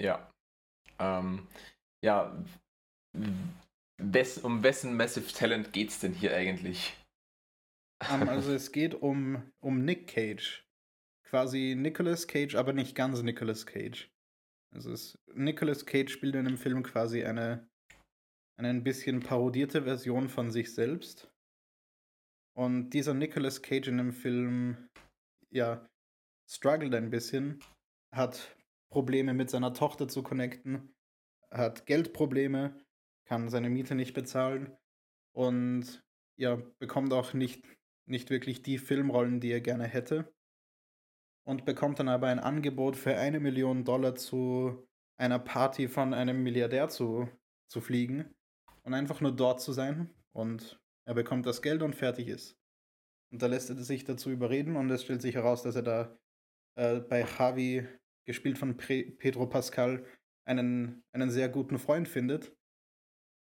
Ja. Ähm, ja. Wes, um wessen Massive Talent geht's denn hier eigentlich? Ähm, *laughs* also es geht um, um Nick Cage. Quasi Nicolas Cage, aber nicht ganz Nicolas Cage. Also es, Nicolas Cage spielt in dem Film quasi eine, eine ein bisschen parodierte Version von sich selbst. Und dieser Nicolas Cage in dem Film, ja, struggelt ein bisschen, hat Probleme mit seiner Tochter zu connecten, hat Geldprobleme, kann seine Miete nicht bezahlen und ja, bekommt auch nicht, nicht wirklich die Filmrollen, die er gerne hätte. Und bekommt dann aber ein Angebot für eine Million Dollar zu einer Party von einem Milliardär zu, zu fliegen und einfach nur dort zu sein. Und er bekommt das Geld und fertig ist. Und da lässt er sich dazu überreden und es stellt sich heraus, dass er da äh, bei Javi, gespielt von Pre Pedro Pascal, einen, einen sehr guten Freund findet,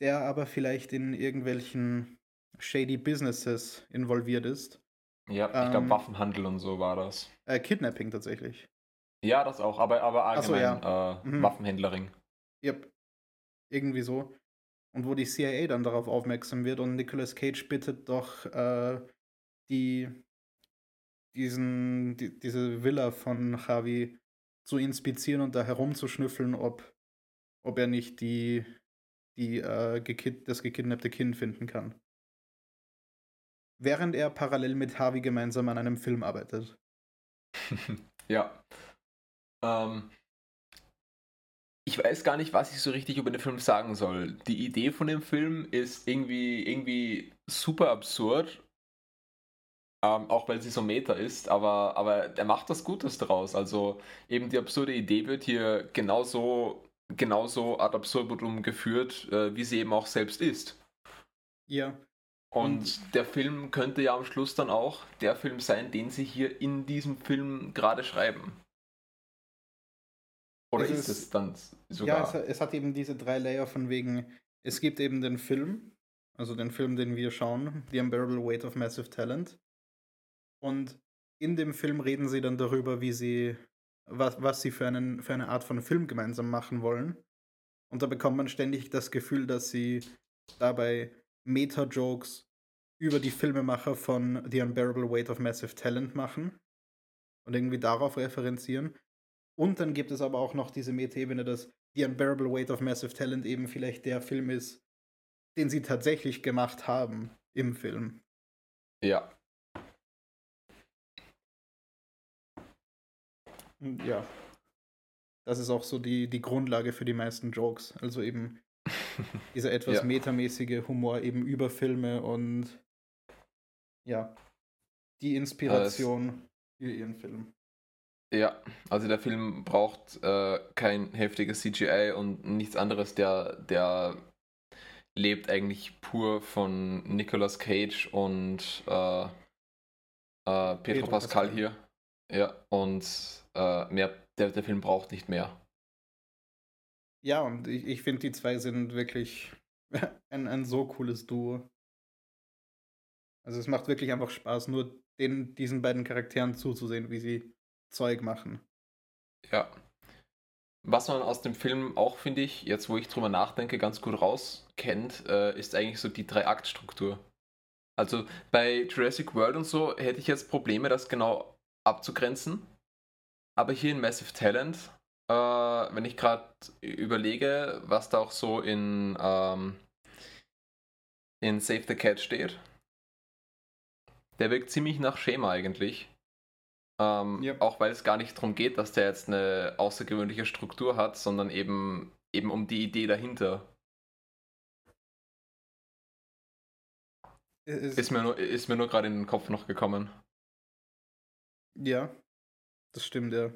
der aber vielleicht in irgendwelchen shady Businesses involviert ist. Ja, ich glaube, ähm, Waffenhandel und so war das. Äh, Kidnapping tatsächlich. Ja, das auch, aber, aber allgemein so, ja. äh, mhm. Waffenhändlerin. Yep. Irgendwie so. Und wo die CIA dann darauf aufmerksam wird und Nicolas Cage bittet doch äh, die diesen, die, diese Villa von Javi zu inspizieren und da herumzuschnüffeln, ob, ob er nicht die, die, äh, gekid das gekidnappte Kind finden kann. Während er parallel mit Harvey gemeinsam an einem Film arbeitet. *laughs* ja. Ähm, ich weiß gar nicht, was ich so richtig über den Film sagen soll. Die Idee von dem Film ist irgendwie, irgendwie super absurd ähm, auch weil sie so Meta ist, aber, aber er macht das Gutes daraus. Also eben die absurde Idee wird hier genauso, genauso ad absurdum geführt, äh, wie sie eben auch selbst ist. Ja. Und, Und der Film könnte ja am Schluss dann auch der Film sein, den sie hier in diesem Film gerade schreiben. Oder es ist, es dann sogar? Ja, es, es hat eben diese drei Layer von wegen, es gibt eben den Film, also den Film, den wir schauen, The Unbearable Weight of Massive Talent. Und in dem Film reden sie dann darüber, wie sie, was, was sie für, einen, für eine Art von Film gemeinsam machen wollen. Und da bekommt man ständig das Gefühl, dass sie dabei Meta-Jokes über die Filmemacher von The Unbearable Weight of Massive Talent machen und irgendwie darauf referenzieren. Und dann gibt es aber auch noch diese Meta-Ebene, dass The Unbearable Weight of Massive Talent eben vielleicht der Film ist, den sie tatsächlich gemacht haben im Film. Ja, ja, das ist auch so die, die Grundlage für die meisten Jokes. Also eben *laughs* dieser etwas ja. metamäßige Humor eben über Filme und ja, die Inspiration also für ihren Film. Ja, also der Film braucht äh, kein heftiges CGI und nichts anderes. Der, der lebt eigentlich pur von Nicolas Cage und äh, äh, Pedro, Pedro Pascal, hier. Ja, und äh, mehr, der, der Film braucht nicht mehr. Ja, und ich, ich finde, die zwei sind wirklich *laughs* ein, ein so cooles Duo. Also es macht wirklich einfach Spaß, nur den, diesen beiden Charakteren zuzusehen, wie sie Zeug machen. Ja. Was man aus dem Film auch, finde ich, jetzt wo ich drüber nachdenke, ganz gut rauskennt, äh, ist eigentlich so die Drei-Akt-Struktur. Also bei Jurassic World und so hätte ich jetzt Probleme, das genau abzugrenzen. Aber hier in Massive Talent, äh, wenn ich gerade überlege, was da auch so in, ähm, in Save the Cat steht, der wirkt ziemlich nach Schema eigentlich. Ähm, yep. Auch weil es gar nicht darum geht, dass der jetzt eine außergewöhnliche Struktur hat, sondern eben, eben um die Idee dahinter. Ist, ist mir nur, ist mir nur gerade in den Kopf noch gekommen. Ja, das stimmt, ja.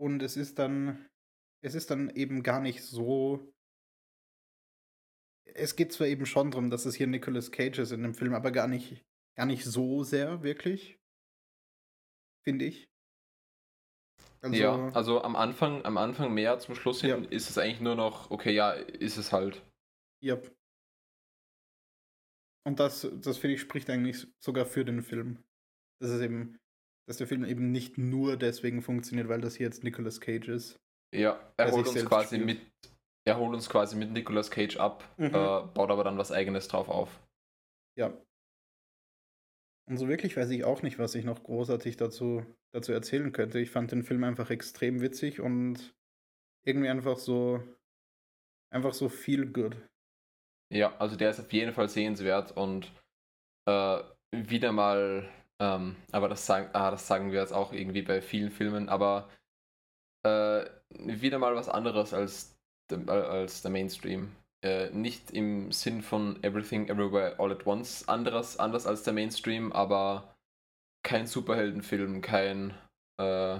Und es ist dann, es ist dann eben gar nicht so. Es geht zwar eben schon darum, dass es hier Nicolas Cage ist in dem Film, aber gar nicht, gar nicht so sehr, wirklich. Finde ich. Also, ja, also am Anfang, am Anfang mehr, zum Schluss hin ja. ist es eigentlich nur noch, okay, ja, ist es halt. Ja. Und das, das finde ich, spricht eigentlich sogar für den Film dass es eben, dass der Film eben nicht nur deswegen funktioniert, weil das hier jetzt Nicolas Cage ist. Ja, er holt uns quasi spielt. mit, er holt uns quasi mit Nicolas Cage ab, mhm. äh, baut aber dann was eigenes drauf auf. Ja. Und so wirklich weiß ich auch nicht, was ich noch großartig dazu, dazu erzählen könnte. Ich fand den Film einfach extrem witzig und irgendwie einfach so, einfach so viel good. Ja, also der ist auf jeden Fall sehenswert und äh, wieder mal ähm, aber das sagen, ah, das sagen wir jetzt auch irgendwie bei vielen Filmen, aber äh, wieder mal was anderes als, de, als der Mainstream. Äh, nicht im Sinn von Everything Everywhere All at Once anderes, anders als der Mainstream, aber kein Superheldenfilm, kein, äh,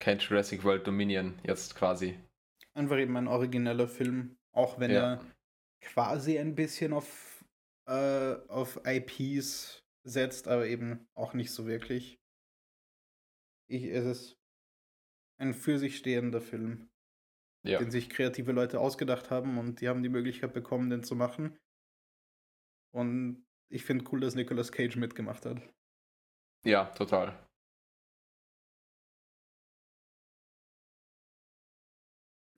kein Jurassic World Dominion jetzt quasi. Einfach eben ein origineller Film, auch wenn Ja. er quasi ein bisschen auf, äh, auf IPs setzt, aber eben auch nicht so wirklich. Ich, es ist ein für sich stehender Film, Ja. den sich kreative Leute ausgedacht haben und die haben die Möglichkeit bekommen, den zu machen. Und ich finde cool, dass Nicolas Cage mitgemacht hat. Ja, total.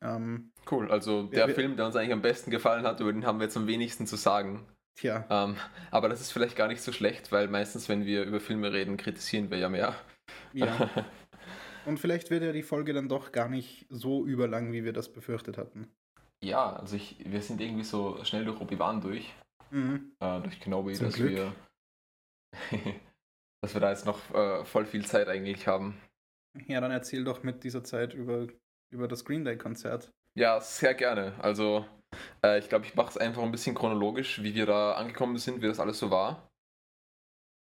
Ähm, Cool. Also der wer- Film, der uns eigentlich am besten gefallen hat, über den haben wir jetzt am wenigsten zu sagen. tja, Ähm, aber das ist vielleicht gar nicht so schlecht, weil meistens, wenn wir über Filme reden, kritisieren wir ja mehr. ja. *laughs* Und vielleicht wird ja die Folge dann doch gar nicht so überlang, wie wir das befürchtet hatten. ja, also ich, wir sind irgendwie so schnell durch Obi-Wan durch, Mhm. äh, durch Kenobi, Zum dass Glück. wir *laughs* dass wir da jetzt noch äh, voll viel Zeit eigentlich haben. Ja, dann erzähl doch mit dieser Zeit über, über das Green Day-Konzert. Ja, sehr gerne. Also äh, ich glaube, ich mache es einfach ein bisschen chronologisch, wie wir da angekommen sind, wie das alles so war.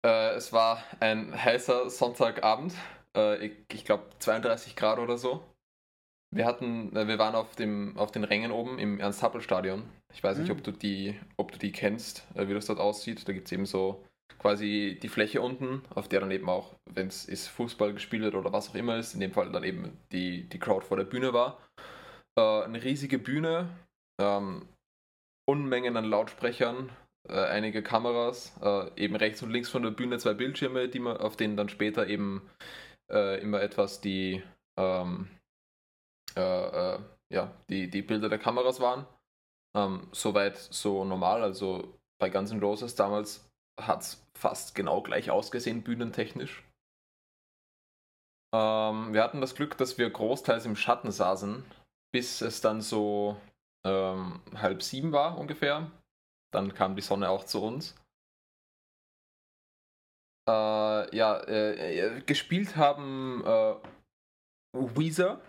Äh, es war ein heißer Sonntagabend, äh, ich, ich glaube 32 Grad oder so. Wir hatten, äh, wir waren auf dem auf den Rängen oben im Ernst-Happel-Stadion. Ich weiß nicht, Mhm. ob du die, ob du die kennst, äh, wie das dort aussieht. Da gibt es eben so quasi die Fläche unten, auf der dann eben auch, wenn es ist Fußball gespielt wird oder was auch immer ist, in dem Fall dann eben die, die Crowd vor der Bühne war. Äh, eine riesige Bühne, ähm, Unmengen an Lautsprechern, äh, einige Kameras, äh, eben rechts und links von der Bühne zwei Bildschirme, die man, auf denen dann später eben äh, immer etwas die, ähm, äh, äh, ja, die, die Bilder der Kameras waren. Ähm, soweit so normal, also bei Guns N' Roses damals hat es fast genau gleich ausgesehen, bühnentechnisch. Ähm, wir hatten das Glück, dass wir großteils im Schatten saßen, bis es dann so ähm, halb sieben war ungefähr. Dann kam die Sonne auch zu uns. Äh, ja, äh, äh, gespielt haben äh, Weezer,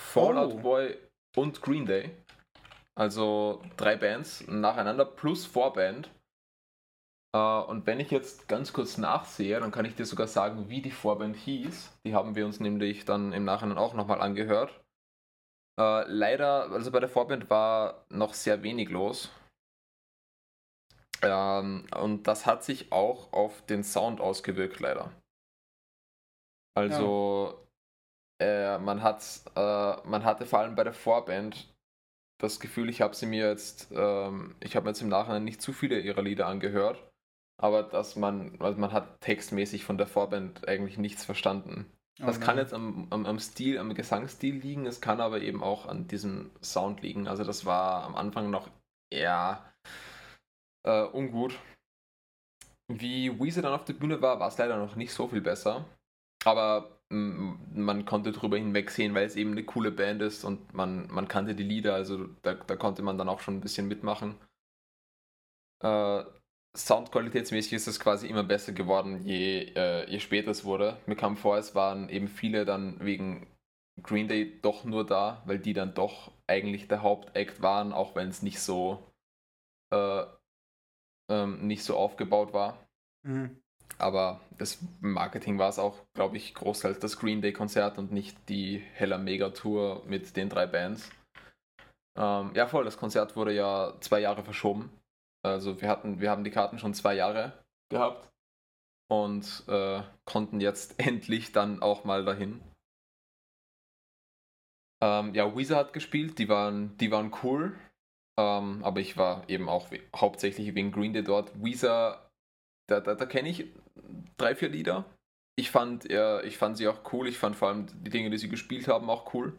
Fall Out Oh. Boy und Green Day. Also drei Bands nacheinander plus Vorband. Äh, und wenn ich jetzt ganz kurz nachsehe, dann kann ich dir sogar sagen, wie die Vorband hieß. Die haben wir uns nämlich dann im Nachhinein auch nochmal angehört. Äh, leider, also bei der Vorband war noch sehr wenig los. Ähm, und das hat sich auch auf den Sound ausgewirkt, leider. Also, äh, man, hat, äh, man hatte vor allem bei der Vorband das Gefühl, ich habe sie mir jetzt, ähm, ich habe mir jetzt im Nachhinein nicht zu viele ihrer Lieder angehört, aber dass man, also man hat textmäßig von der Vorband eigentlich nichts verstanden. Oh Das kann jetzt am, am, am Stil, am Gesangsstil liegen, es kann aber eben auch an diesem Sound liegen. Also das war am Anfang noch eher äh, ungut. Wie Weezer dann auf der Bühne war, war es leider noch nicht so viel besser. Aber mm, man konnte drüber hinwegsehen, weil es eben eine coole Band ist und man, man kannte die Lieder, also da, da konnte man dann auch schon ein bisschen mitmachen. Äh, Soundqualitätsmäßig ist es quasi immer besser geworden, je, äh, je später es wurde. Mir kam vor, es waren eben viele dann wegen Green Day doch nur da, weil die dann doch eigentlich der Hauptakt waren, auch wenn es nicht so äh, ähm, nicht so aufgebaut war. Mhm. Aber das Marketing war es auch, glaube ich, großteils das Green Day Konzert und nicht die Hella Mega Tour mit den drei Bands. Ähm, ja, voll, das Konzert wurde ja zwei Jahre verschoben. Also wir hatten, wir haben die Karten schon zwei Jahre gehabt und äh, konnten jetzt *laughs* endlich dann auch mal dahin. Ähm, ja, Weezer hat gespielt, die waren, die waren cool. Ähm, aber ich war eben auch we hauptsächlich wegen Green Day dort. Weezer, da, da, da kenne ich drei, vier Lieder. Ich fand, äh, ich fand sie auch cool. Ich fand vor allem die Dinge, die sie gespielt haben, auch cool.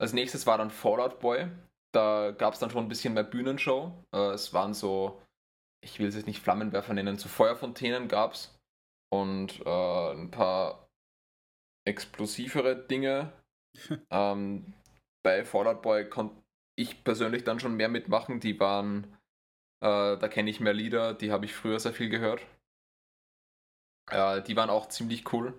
Als nächstes war dann Fallout Boy. Da gab es dann schon ein bisschen mehr Bühnenshow. Äh, es waren so, ich will es jetzt nicht Flammenwerfer nennen, so Feuerfontänen gab es. Und äh, ein paar explosivere Dinge. *laughs* ähm, bei Fallout Boy konnte ich persönlich dann schon mehr mitmachen. Die waren, äh, da kenne ich mehr Lieder, die habe ich früher sehr viel gehört. Äh, die waren auch ziemlich cool.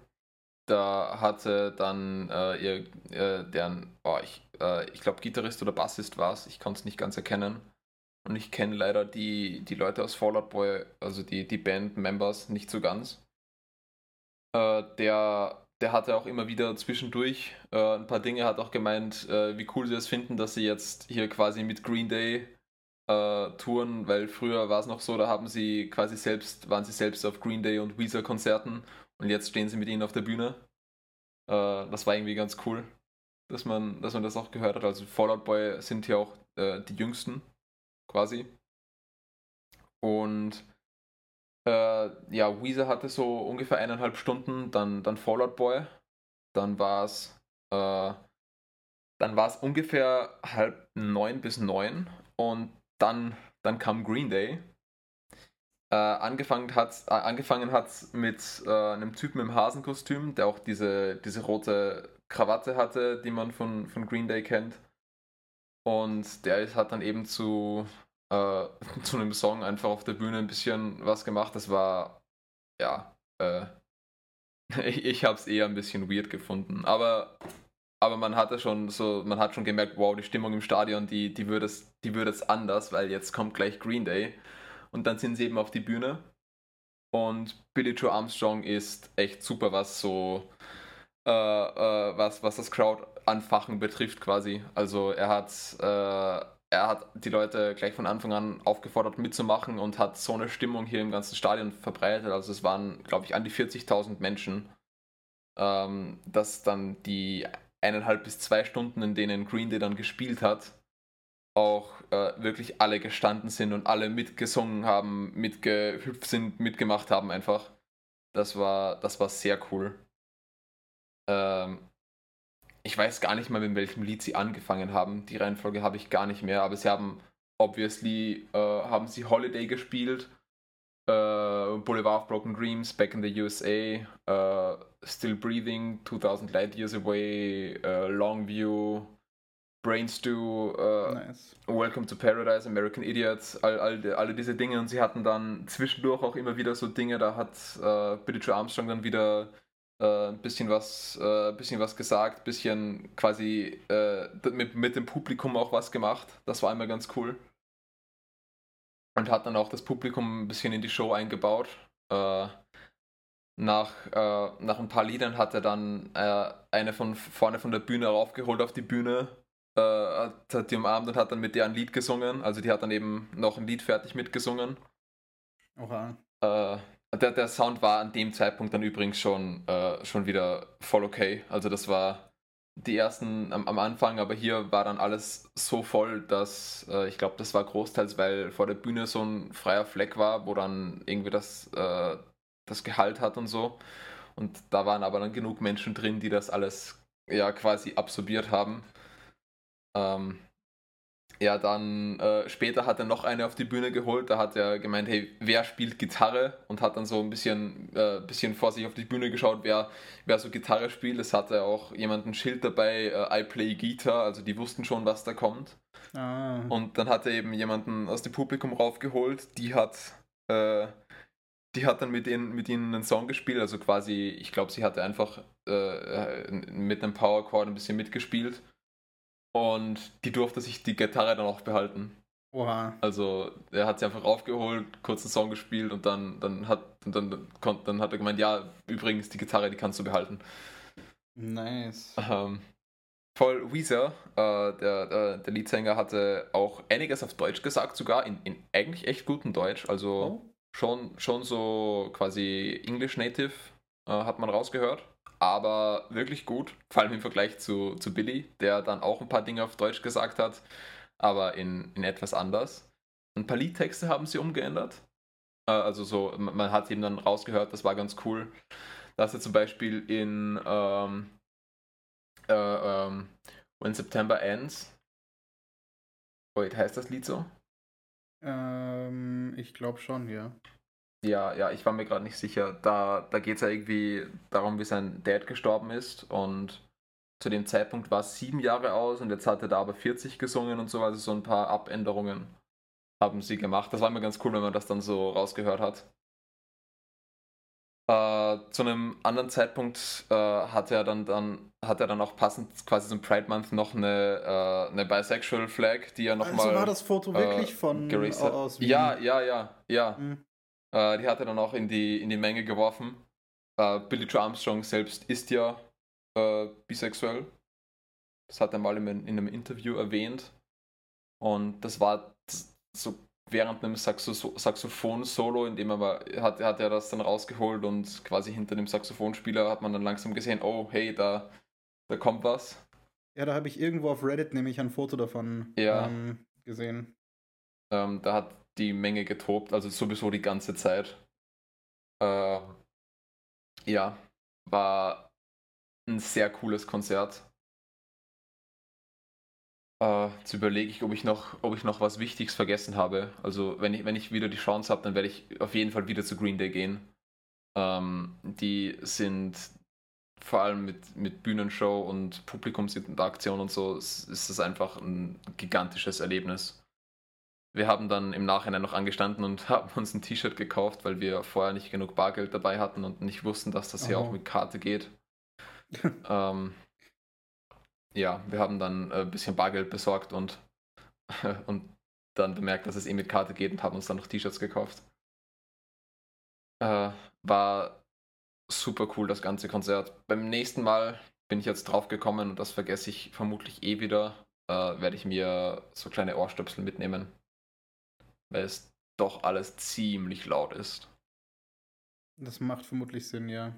Da hatte dann äh, ihr, äh, deren, oh, ich, äh, ich glaube, Gitarrist oder Bassist war es, ich konnte es nicht ganz erkennen. und ich kenne leider die, die Leute aus Fallout Boy, also die, die Band-Members, nicht so ganz. Äh, der, der hatte auch immer wieder zwischendurch äh, ein paar Dinge, hat auch gemeint, äh, wie cool sie es finden, dass sie jetzt hier quasi mit Green Day äh, touren, weil früher war es noch so, da haben sie quasi selbst, waren sie selbst auf Green Day und Weezer Konzerten und jetzt stehen sie mit ihnen auf der Bühne. Äh, das war irgendwie ganz cool, dass man, dass man das auch gehört hat. Also Fallout Boy sind hier auch äh, die jüngsten, quasi. Und äh, ja, Weezer hatte so ungefähr eineinhalb Stunden, dann, dann Fallout Boy. Dann war es äh, es ungefähr halb neun bis neun und dann, dann kam Green Day. Äh, angefangen hat äh, angefangen hat's mit äh, einem Typen im Hasenkostüm, der auch diese, diese rote Krawatte hatte, die man von, von Green Day kennt. Und der ist, hat dann eben zu, äh, *laughs* zu einem Song einfach auf der Bühne ein bisschen was gemacht. Das war, ja, äh, *laughs* ich, ich habe es eher ein bisschen weird gefunden. Aber aber man hatte schon so, man hat schon gemerkt, wow, die Stimmung im Stadion, die, die wird es, die wird es anders, weil jetzt kommt gleich Green Day. Und dann sind sie eben auf die Bühne. Und Billy Joe Armstrong ist echt super, was so, äh, äh, was, was das Crowd-Anfachen betrifft quasi. Also er hat, äh, er hat die Leute gleich von Anfang an aufgefordert mitzumachen und hat so eine Stimmung hier im ganzen Stadion verbreitet. Also es waren, glaube ich, an die 40.000 Menschen, ähm, dass dann die eineinhalb bis zwei Stunden, in denen Green Day dann gespielt hat, auch äh, wirklich alle gestanden sind und alle mitgesungen haben, mitgehüpft sind, mitgemacht haben einfach. Das war, das war sehr cool. Ähm, ich weiß gar nicht mal, mit welchem Lied sie angefangen haben. Die Reihenfolge habe ich gar nicht mehr, aber sie haben obviously äh, haben sie Holiday gespielt, äh, Boulevard of Broken Dreams, Back in the USA, äh, Still Breathing, 2000 Light Years Away, uh, Longview, Brain Stew, uh, nice. Welcome to Paradise, American Idiots, all, all, alle diese Dinge und sie hatten dann zwischendurch auch immer wieder so Dinge, da hat uh, Billy Joe Armstrong dann wieder ein bisschen was, bisschen was gesagt, bisschen quasi mit, mit dem Publikum auch was gemacht. Das war immer ganz cool. Und hat dann auch das Publikum ein bisschen in die Show eingebaut nach, äh, nach ein paar Liedern hat er dann äh, eine von vorne von der Bühne raufgeholt auf die Bühne, äh, hat, hat die umarmt und hat dann mit der ein Lied gesungen. Also die hat dann eben noch ein Lied fertig mitgesungen. Oha. Äh, der, der Sound war an dem Zeitpunkt dann übrigens schon, äh, schon wieder voll okay. Also das war die ersten am, am Anfang, aber hier war dann alles so voll, dass äh, ich glaube, das war großteils, weil vor der Bühne so ein freier Fleck war, wo dann irgendwie das das Gehalt hat und so. Und da waren aber dann genug Menschen drin, die das alles ja quasi absorbiert haben. Ähm, ja, dann äh, später hat er noch eine auf die Bühne geholt. Da hat er gemeint, hey, wer spielt Gitarre? Und hat dann so ein bisschen, äh, bisschen vor sich auf die Bühne geschaut, wer, wer so Gitarre spielt. Es hatte auch jemand ein Schild dabei, äh, I play Guitar, also die wussten schon, was da kommt. Ah. Und dann hat er eben jemanden aus dem Publikum raufgeholt, die hat äh, die hat dann mit ihnen, mit ihnen einen Song gespielt, also quasi, ich glaube, sie hatte einfach äh, mit einem Power Chord ein bisschen mitgespielt und die durfte sich die Gitarre dann auch behalten. Oha. Also er hat sie einfach raufgeholt, kurz einen Song gespielt und dann, dann, hat, dann, dann, dann hat er gemeint, ja, übrigens, die Gitarre, die kannst du behalten. Nice. Ähm, voll Weezer, äh, der, der, der Leadsänger, hatte auch einiges auf Deutsch gesagt, sogar in, in eigentlich echt gutem Deutsch. Also oh schon, schon so quasi English Native äh, hat man rausgehört. Aber wirklich gut, vor allem im Vergleich zu, zu Billy, der dann auch ein paar Dinge auf Deutsch gesagt hat, aber in, in etwas anders. Ein paar Liedtexte haben sie umgeändert. Äh, also so, man hat eben dann rausgehört, das war ganz cool. Dass er zum Beispiel in ähm, äh, ähm, When September Ends. Wait, heißt das Lied so? Ähm, ich glaube schon, ja. Ja, ja, ich war mir gerade nicht sicher. Da, da geht es ja irgendwie darum, wie sein Dad gestorben ist und zu dem Zeitpunkt war es sieben Jahre aus und jetzt hat er da aber 40 gesungen und so, also so ein paar Abänderungen haben sie gemacht. Das war immer ganz cool, wenn man das dann so rausgehört hat. Äh, äh, zu einem anderen Zeitpunkt äh, hat er dann, dann hat er dann auch passend quasi zum Pride Month noch eine, äh, eine Bisexual Flag, die er nochmal. Also war das Foto wirklich von aus Wien? Ja, ja, ja, ja. Mhm. Äh, die hat er dann auch in die, in die Menge geworfen. Äh, Billy Joe Armstrong selbst ist ja äh, bisexuell. Das hat er mal in, in einem Interview erwähnt. Und das war so während einem Saxo Saxophon-Solo, in dem er war, hat, hat er das dann rausgeholt und quasi hinter dem Saxophonspieler hat man dann langsam gesehen, oh hey, da, da kommt was. Ja, da habe ich irgendwo auf Reddit nämlich ein Foto davon Ja. ähm, gesehen. Ähm, da hat die Menge getobt, also sowieso die ganze Zeit. Äh, ja, war ein sehr cooles Konzert. Äh, jetzt überlege ich, ob ich, noch, ob ich noch was Wichtiges vergessen habe. Also, wenn ich, wenn ich wieder die Chance habe, dann werde ich auf jeden Fall wieder zu Green Day gehen. Ähm, die sind vor allem mit, mit Bühnenshow und Publikumsinteraktion und so, ist ist es einfach ein gigantisches Erlebnis. Wir haben dann im Nachhinein noch angestanden und *laughs* haben uns ein T-Shirt gekauft, weil wir vorher nicht genug Bargeld dabei hatten und nicht wussten, dass das hier Oh. auch mit Karte geht. *laughs* ähm, ja, wir haben dann äh, ein bisschen Bargeld besorgt und, *laughs* und dann bemerkt, dass es eh mit Karte geht und haben uns dann noch T-Shirts gekauft. Äh, war super cool, das ganze Konzert. Beim nächsten Mal bin ich jetzt drauf gekommen und das vergesse ich vermutlich eh wieder, äh, werde ich mir so kleine Ohrstöpsel mitnehmen. Weil es doch alles ziemlich laut ist. Das macht vermutlich Sinn, ja.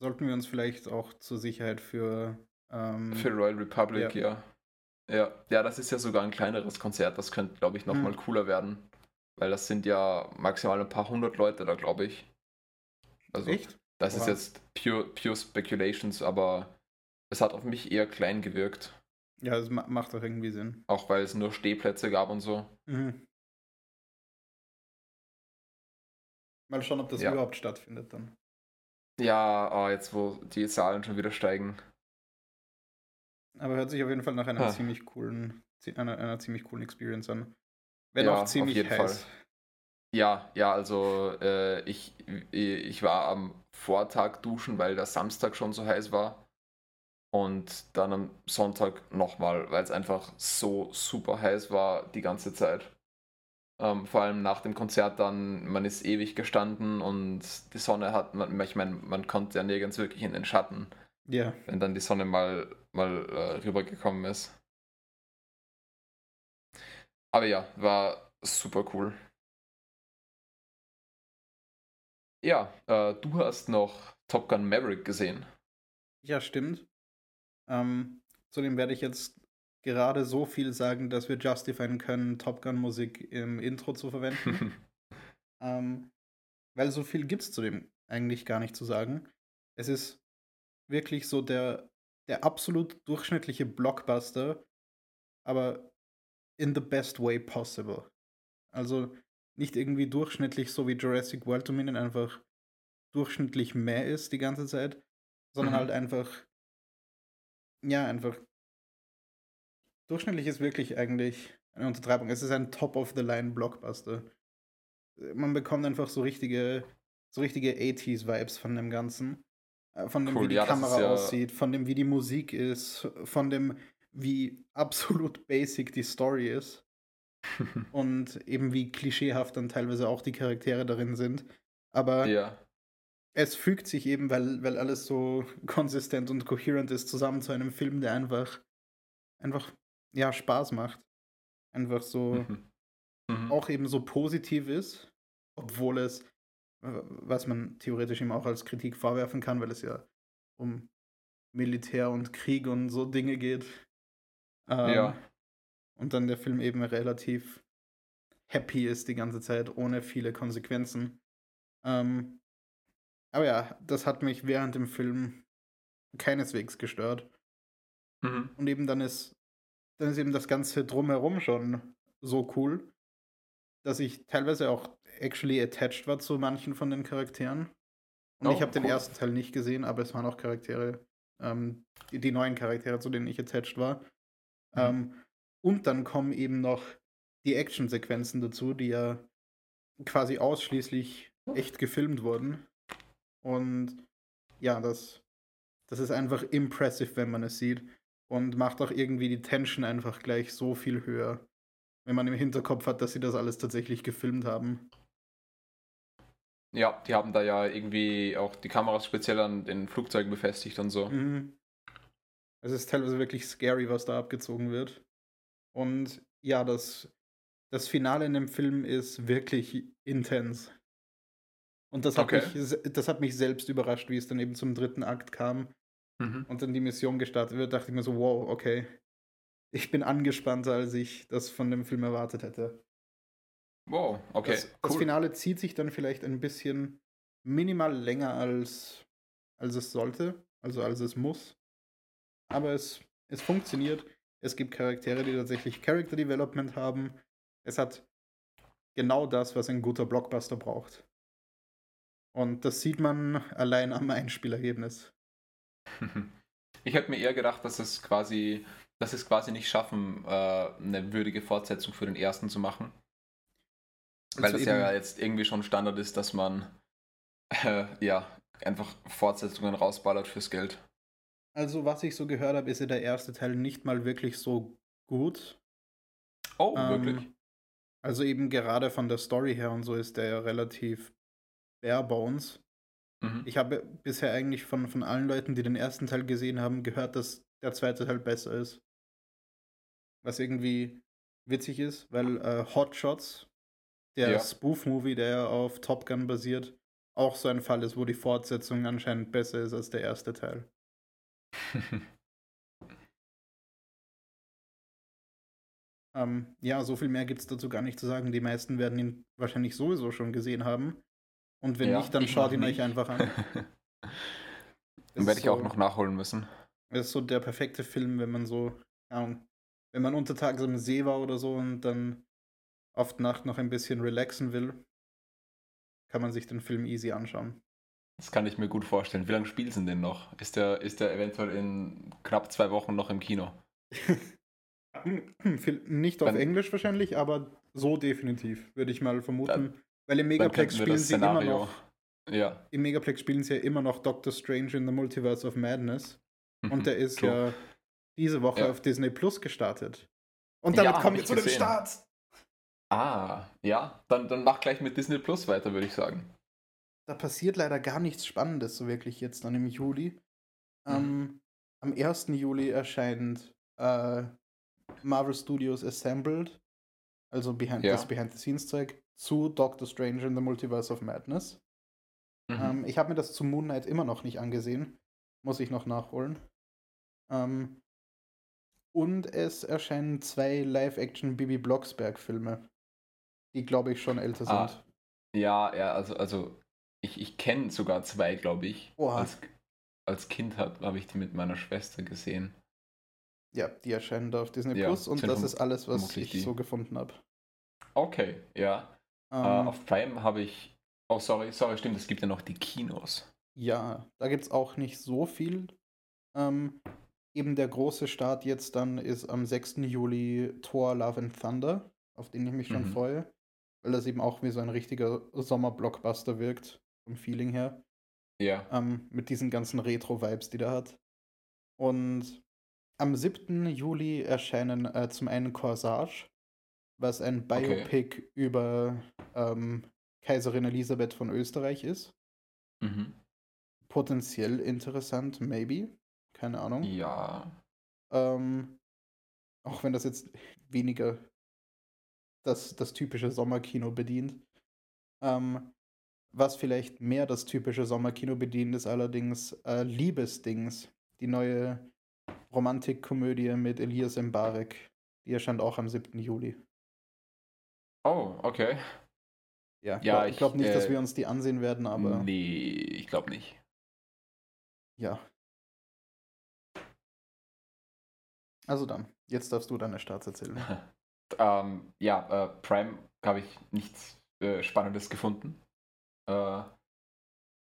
Sollten wir uns vielleicht auch zur Sicherheit für. Ähm, Für Royal Republic, ja. ja. Ja, das ist ja sogar ein kleineres Konzert. Das könnte, glaube ich, nochmal Hm. cooler werden. Weil das sind ja maximal ein paar hundert Leute da, glaube ich. Also, echt? das ist Oha. jetzt pure, pure Speculations, aber es hat auf mich eher klein gewirkt. Ja, das ma macht doch irgendwie Sinn. Auch weil es nur Stehplätze gab und so. Mhm. Mal schauen, ob das Ja. überhaupt stattfindet dann. Ja, ah, jetzt wo die Zahlen schon wieder steigen. Aber hört sich auf jeden Fall nach einer Ah. ziemlich coolen, einer, einer ziemlich coolen Experience an. Wenn Ja, auch auf ziemlich jeden heiß. Ja, ja, also äh, ich, ich war am Vortag duschen, weil der Samstag schon so heiß war. Und dann am Sonntag nochmal, weil es einfach so super heiß war die ganze Zeit. Ähm, vor allem nach dem Konzert dann, man ist ewig gestanden und die Sonne hat, man, ich meine, man konnte ja nirgends wirklich in den Schatten, Ja, wenn dann die Sonne mal, mal äh, rübergekommen ist. Aber ja, war super cool. Ja, äh, du hast noch Top Gun Maverick gesehen. ja, stimmt. Ähm, zudem werde ich jetzt gerade so viel sagen, dass wir justifieren können, Top Gun Musik im Intro zu verwenden. *laughs* ähm, weil so viel gibt es zudem eigentlich gar nicht zu sagen. Es ist wirklich so der, der absolut durchschnittliche Blockbuster, aber in the best way possible. Also nicht irgendwie durchschnittlich, so wie Jurassic World Dominion einfach durchschnittlich mehr ist die ganze Zeit, sondern Mhm. halt einfach, ja, einfach. Durchschnittlich ist wirklich eigentlich eine Untertreibung. Es ist ein Top-of-the-Line-Blockbuster. Man bekommt einfach so richtige, so richtige 80s-Vibes von dem Ganzen. Äh, Von dem, Cool, wie die ja, Kamera ja- aussieht, von dem, wie die Musik ist, von dem, wie absolut basic die Story ist *laughs* und eben wie klischeehaft dann teilweise auch die Charaktere darin sind. Aber ja, es fügt sich eben, weil, weil alles so *laughs* konsistent und coherent ist, zusammen zu einem Film, der einfach, einfach, ja, Spaß macht. Einfach so, Mhm. Mhm. auch eben so positiv ist, obwohl es, äh, was man theoretisch ihm auch als Kritik vorwerfen kann, weil es ja um Militär und Krieg und so Dinge geht. Ähm, Ja. Und dann der Film eben relativ happy ist die ganze Zeit, ohne viele Konsequenzen. Ähm, aber ja, das hat mich während dem Film keineswegs gestört. Mhm. Und eben dann ist, dann ist eben das Ganze drumherum schon so cool, dass ich teilweise auch actually attached war zu manchen von den Charakteren. Und Oh, ich habe den cool. ersten Teil nicht gesehen, aber es waren auch Charaktere, ähm, die, die neuen Charaktere, zu denen ich attached war. Mhm. Ähm, und dann kommen eben noch die Actionsequenzen dazu, die ja quasi ausschließlich echt gefilmt wurden. Und ja, das, das ist einfach impressive, wenn man es sieht. Und macht auch irgendwie die Tension einfach gleich so viel höher, wenn man im Hinterkopf hat, dass sie das alles tatsächlich gefilmt haben. Ja, die haben da ja irgendwie auch die Kameras speziell an den Flugzeugen befestigt und so. Mhm. Es ist teilweise wirklich scary, was da abgezogen wird. Und ja, das, das Finale in dem Film ist wirklich intens. Und das hat, Okay. mich, das hat mich selbst überrascht, wie es dann eben zum dritten Akt kam Mhm. und dann die Mission gestartet wird, dachte ich mir so, wow, okay. Ich bin angespannter, als ich das von dem Film erwartet hätte. Wow, okay. Das, das cool. Finale zieht sich dann vielleicht ein bisschen minimal länger als, als es sollte, also als es muss. Aber es, es funktioniert. Es gibt Charaktere, die tatsächlich Character Development haben. Es hat genau das, was ein guter Blockbuster braucht. Und das sieht man allein am Einspielergebnis. *laughs* Ich hätte mir eher gedacht, dass es quasi, dass sie es quasi nicht schaffen, äh, eine würdige Fortsetzung für den ersten zu machen. Weil das eben- ja jetzt irgendwie schon Standard ist, dass man äh, ja einfach Fortsetzungen rausballert fürs Geld. Also, was ich so gehört habe, ist ja der erste Teil nicht mal wirklich so gut. Oh, Ähm, wirklich? Also eben gerade von der Story her und so ist der ja relativ bare bones. Mhm. Ich habe bisher eigentlich von, von allen Leuten, die den ersten Teil gesehen haben, gehört, dass der zweite Teil besser ist. Was irgendwie witzig ist, weil äh, Hot Shots, der Ja. Spoof-Movie, der ja auf Top Gun basiert, auch so ein Fall ist, wo die Fortsetzung anscheinend besser ist als der erste Teil. *laughs* Ähm, ja, so viel mehr gibt es dazu gar nicht zu sagen. Die meisten werden ihn wahrscheinlich sowieso schon gesehen haben. Und wenn Ja, nicht, dann schaut ihn euch einfach an. *laughs* Dann werde ich auch so- noch nachholen müssen. Es ist so der perfekte Film, wenn man so, Ahnung, wenn man untertags am See war oder so und dann auf die Nacht noch ein bisschen relaxen will, kann man sich den Film easy anschauen. Das kann ich mir gut vorstellen. Wie lange spielt denn denn noch? Ist der, ist der eventuell in knapp zwei Wochen noch im Kino? *laughs* Nicht auf Wenn- Englisch wahrscheinlich, aber so definitiv, würde ich mal vermuten. Weil im Megaplex spielen sie immer noch, Ja. im Megaplex spielen sie ja immer noch Doctor Strange in the Multiverse of Madness. Und der ist True. ja diese Woche Ja. auf Disney Plus gestartet. Und damit Ja, kommen wir zu dem. Start. Ah, ja. Dann, dann mach gleich mit Disney Plus weiter, würde ich sagen. Da passiert leider gar nichts Spannendes so wirklich jetzt dann im Juli. Ähm, am 1. Juli erscheint äh, Marvel Studios Assembled, also behind, Ja. das Behind-the-Scenes-Zeug, zu Doctor Strange in the Multiverse of Madness. Mhm. Ähm, ich habe mir das zu Moon Knight immer noch nicht angesehen. Muss ich noch nachholen. Ähm, und es erscheinen zwei Live-Action Bibi Blocksberg-Filme, die, glaube ich, schon älter sind. Ah. Ja, ja, also, also ich, ich kenne sogar zwei, glaube ich. Oha. Als, als Kind habe ich die mit meiner Schwester gesehen. Ja, die erscheinen da auf Disney Ja, Plus und sind das ist alles, was ich die. so gefunden habe. Okay, ja. Ähm, Äh, auf Prime habe ich. Oh, sorry, sorry, stimmt, es gibt ja noch die Kinos. ja, da gibt es auch nicht so viel. Ähm, eben der große Start jetzt dann ist am 6. Juli Thor Love and Thunder, auf den ich mich schon Mhm. freue, weil das eben auch wie so ein richtiger Sommerblockbuster wirkt, vom Feeling her. Ja. ähm, mit diesen ganzen Retro-Vibes, die der hat. Und am 7. Juli erscheinen äh, zum einen Corsage, was ein Okay. Biopic über ähm, Kaiserin Elisabeth von Österreich ist. Mhm. Potenziell interessant, maybe. Keine Ahnung. Ja. Ähm, auch wenn das jetzt weniger das, das typische Sommerkino bedient. Ähm, was vielleicht mehr das typische Sommerkino bedient, ist allerdings äh, Liebesdings. Die neue Romantikkomödie mit Elias Mbarek. Die erscheint auch am 7. Juli. Oh, okay. Ja, ich Ja, glaube ich, glaub nicht, dass äh, wir uns die ansehen werden, aber Nee, ich glaube nicht. ja. Also dann, jetzt darfst du deine Starts erzählen. *laughs* ähm, ja, äh, Prime habe ich nichts äh, Spannendes gefunden. Äh,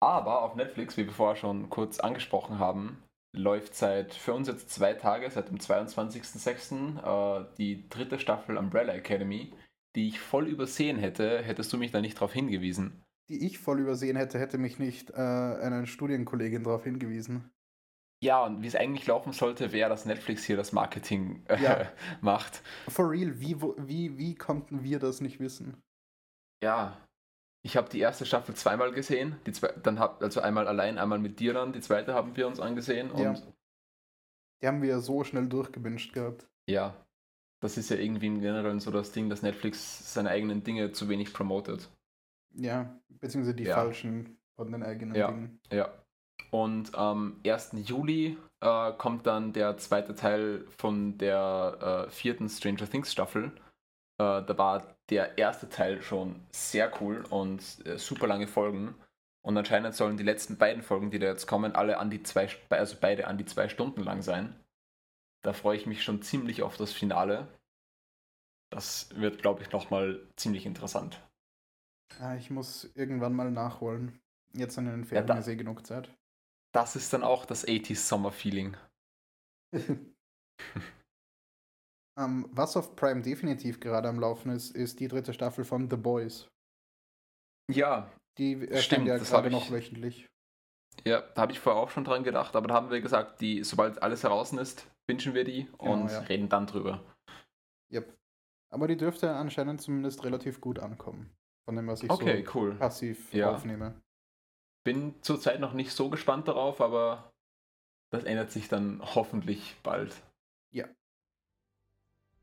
aber auf Netflix, wie wir vorher schon kurz angesprochen haben, läuft seit für uns jetzt zwei Tage, seit dem 22.06. Äh, die dritte Staffel Umbrella Academy, die ich voll übersehen hätte, hättest du mich da nicht darauf hingewiesen. Die ich voll übersehen hätte, hätte mich nicht äh, eine Studienkollegin darauf hingewiesen. Ja, und wie es eigentlich laufen sollte, wäre, dass Netflix hier das Marketing äh, Ja. *laughs* macht. For real, wie, wie, wie konnten wir das nicht wissen? Ja, ich habe die erste Staffel zweimal gesehen. Die zwei, dann hab, also einmal allein, einmal mit dir dann. Die zweite haben wir uns angesehen. Und Ja. Die haben wir so schnell durchgewünscht gehabt. ja, das ist ja irgendwie im Generellen so das Ding, dass Netflix seine eigenen Dinge zu wenig promotet. Ja, beziehungsweise die Ja. falschen von den eigenen Ja. Dingen. Ja. Und am 1. Juli äh, kommt dann der zweite Teil von der äh, vierten Stranger Things Staffel. Äh, da war der erste Teil schon sehr cool und äh, super lange Folgen. Und anscheinend sollen die letzten beiden Folgen, die da jetzt kommen, alle an die zwei, also beide an die zwei Stunden lang sein. Da freue ich mich schon ziemlich auf das Finale. Das wird, glaube ich, nochmal ziemlich interessant. Ich muss irgendwann mal nachholen. Jetzt in den Ja, Ferien da- ist eh genug Zeit. Das ist dann auch das 80s Summer Feeling. *laughs* Ähm, was auf Prime definitiv gerade am Laufen ist, ist die dritte Staffel von The Boys. Ja, Die erscheint Stimmt, ja das gerade noch wöchentlich. Ja, da habe ich vorher auch schon dran gedacht, aber da haben wir gesagt, die, sobald alles heraus ist, wünschen wir die Genau, und ja. reden dann drüber. Yep. Aber die dürfte anscheinend zumindest relativ gut ankommen. Von dem, was ich Okay, so cool. passiv Ja. aufnehme. Bin zurzeit noch nicht so gespannt darauf, aber das ändert sich dann hoffentlich bald.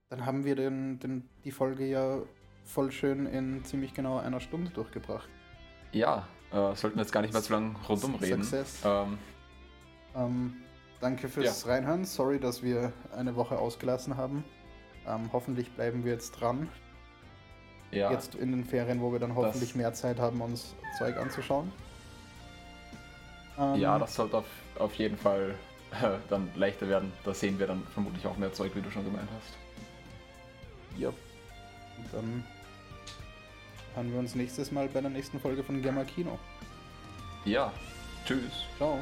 Dann haben wir den, den, die Folge ja voll schön in ziemlich genau einer Stunde durchgebracht. Ja, äh, sollten wir jetzt gar nicht mehr zu lange rundum reden. Success. Ähm, Ähm, danke fürs Reinhören. Sorry, dass wir eine Woche ausgelassen haben. Ähm, hoffentlich bleiben wir jetzt dran. ja, Jetzt in den Ferien, wo wir dann hoffentlich mehr Zeit haben, uns Zeug anzuschauen. Ähm, ja, das sollte auf, auf jeden Fall äh, *laughs* dann leichter werden. Da sehen wir dann vermutlich auch mehr Zeug, wie du schon gemeint hast. Ja. Und dann hören wir uns nächstes Mal bei der nächsten Folge von Gamma Kino. Ja, tschüss. Ciao.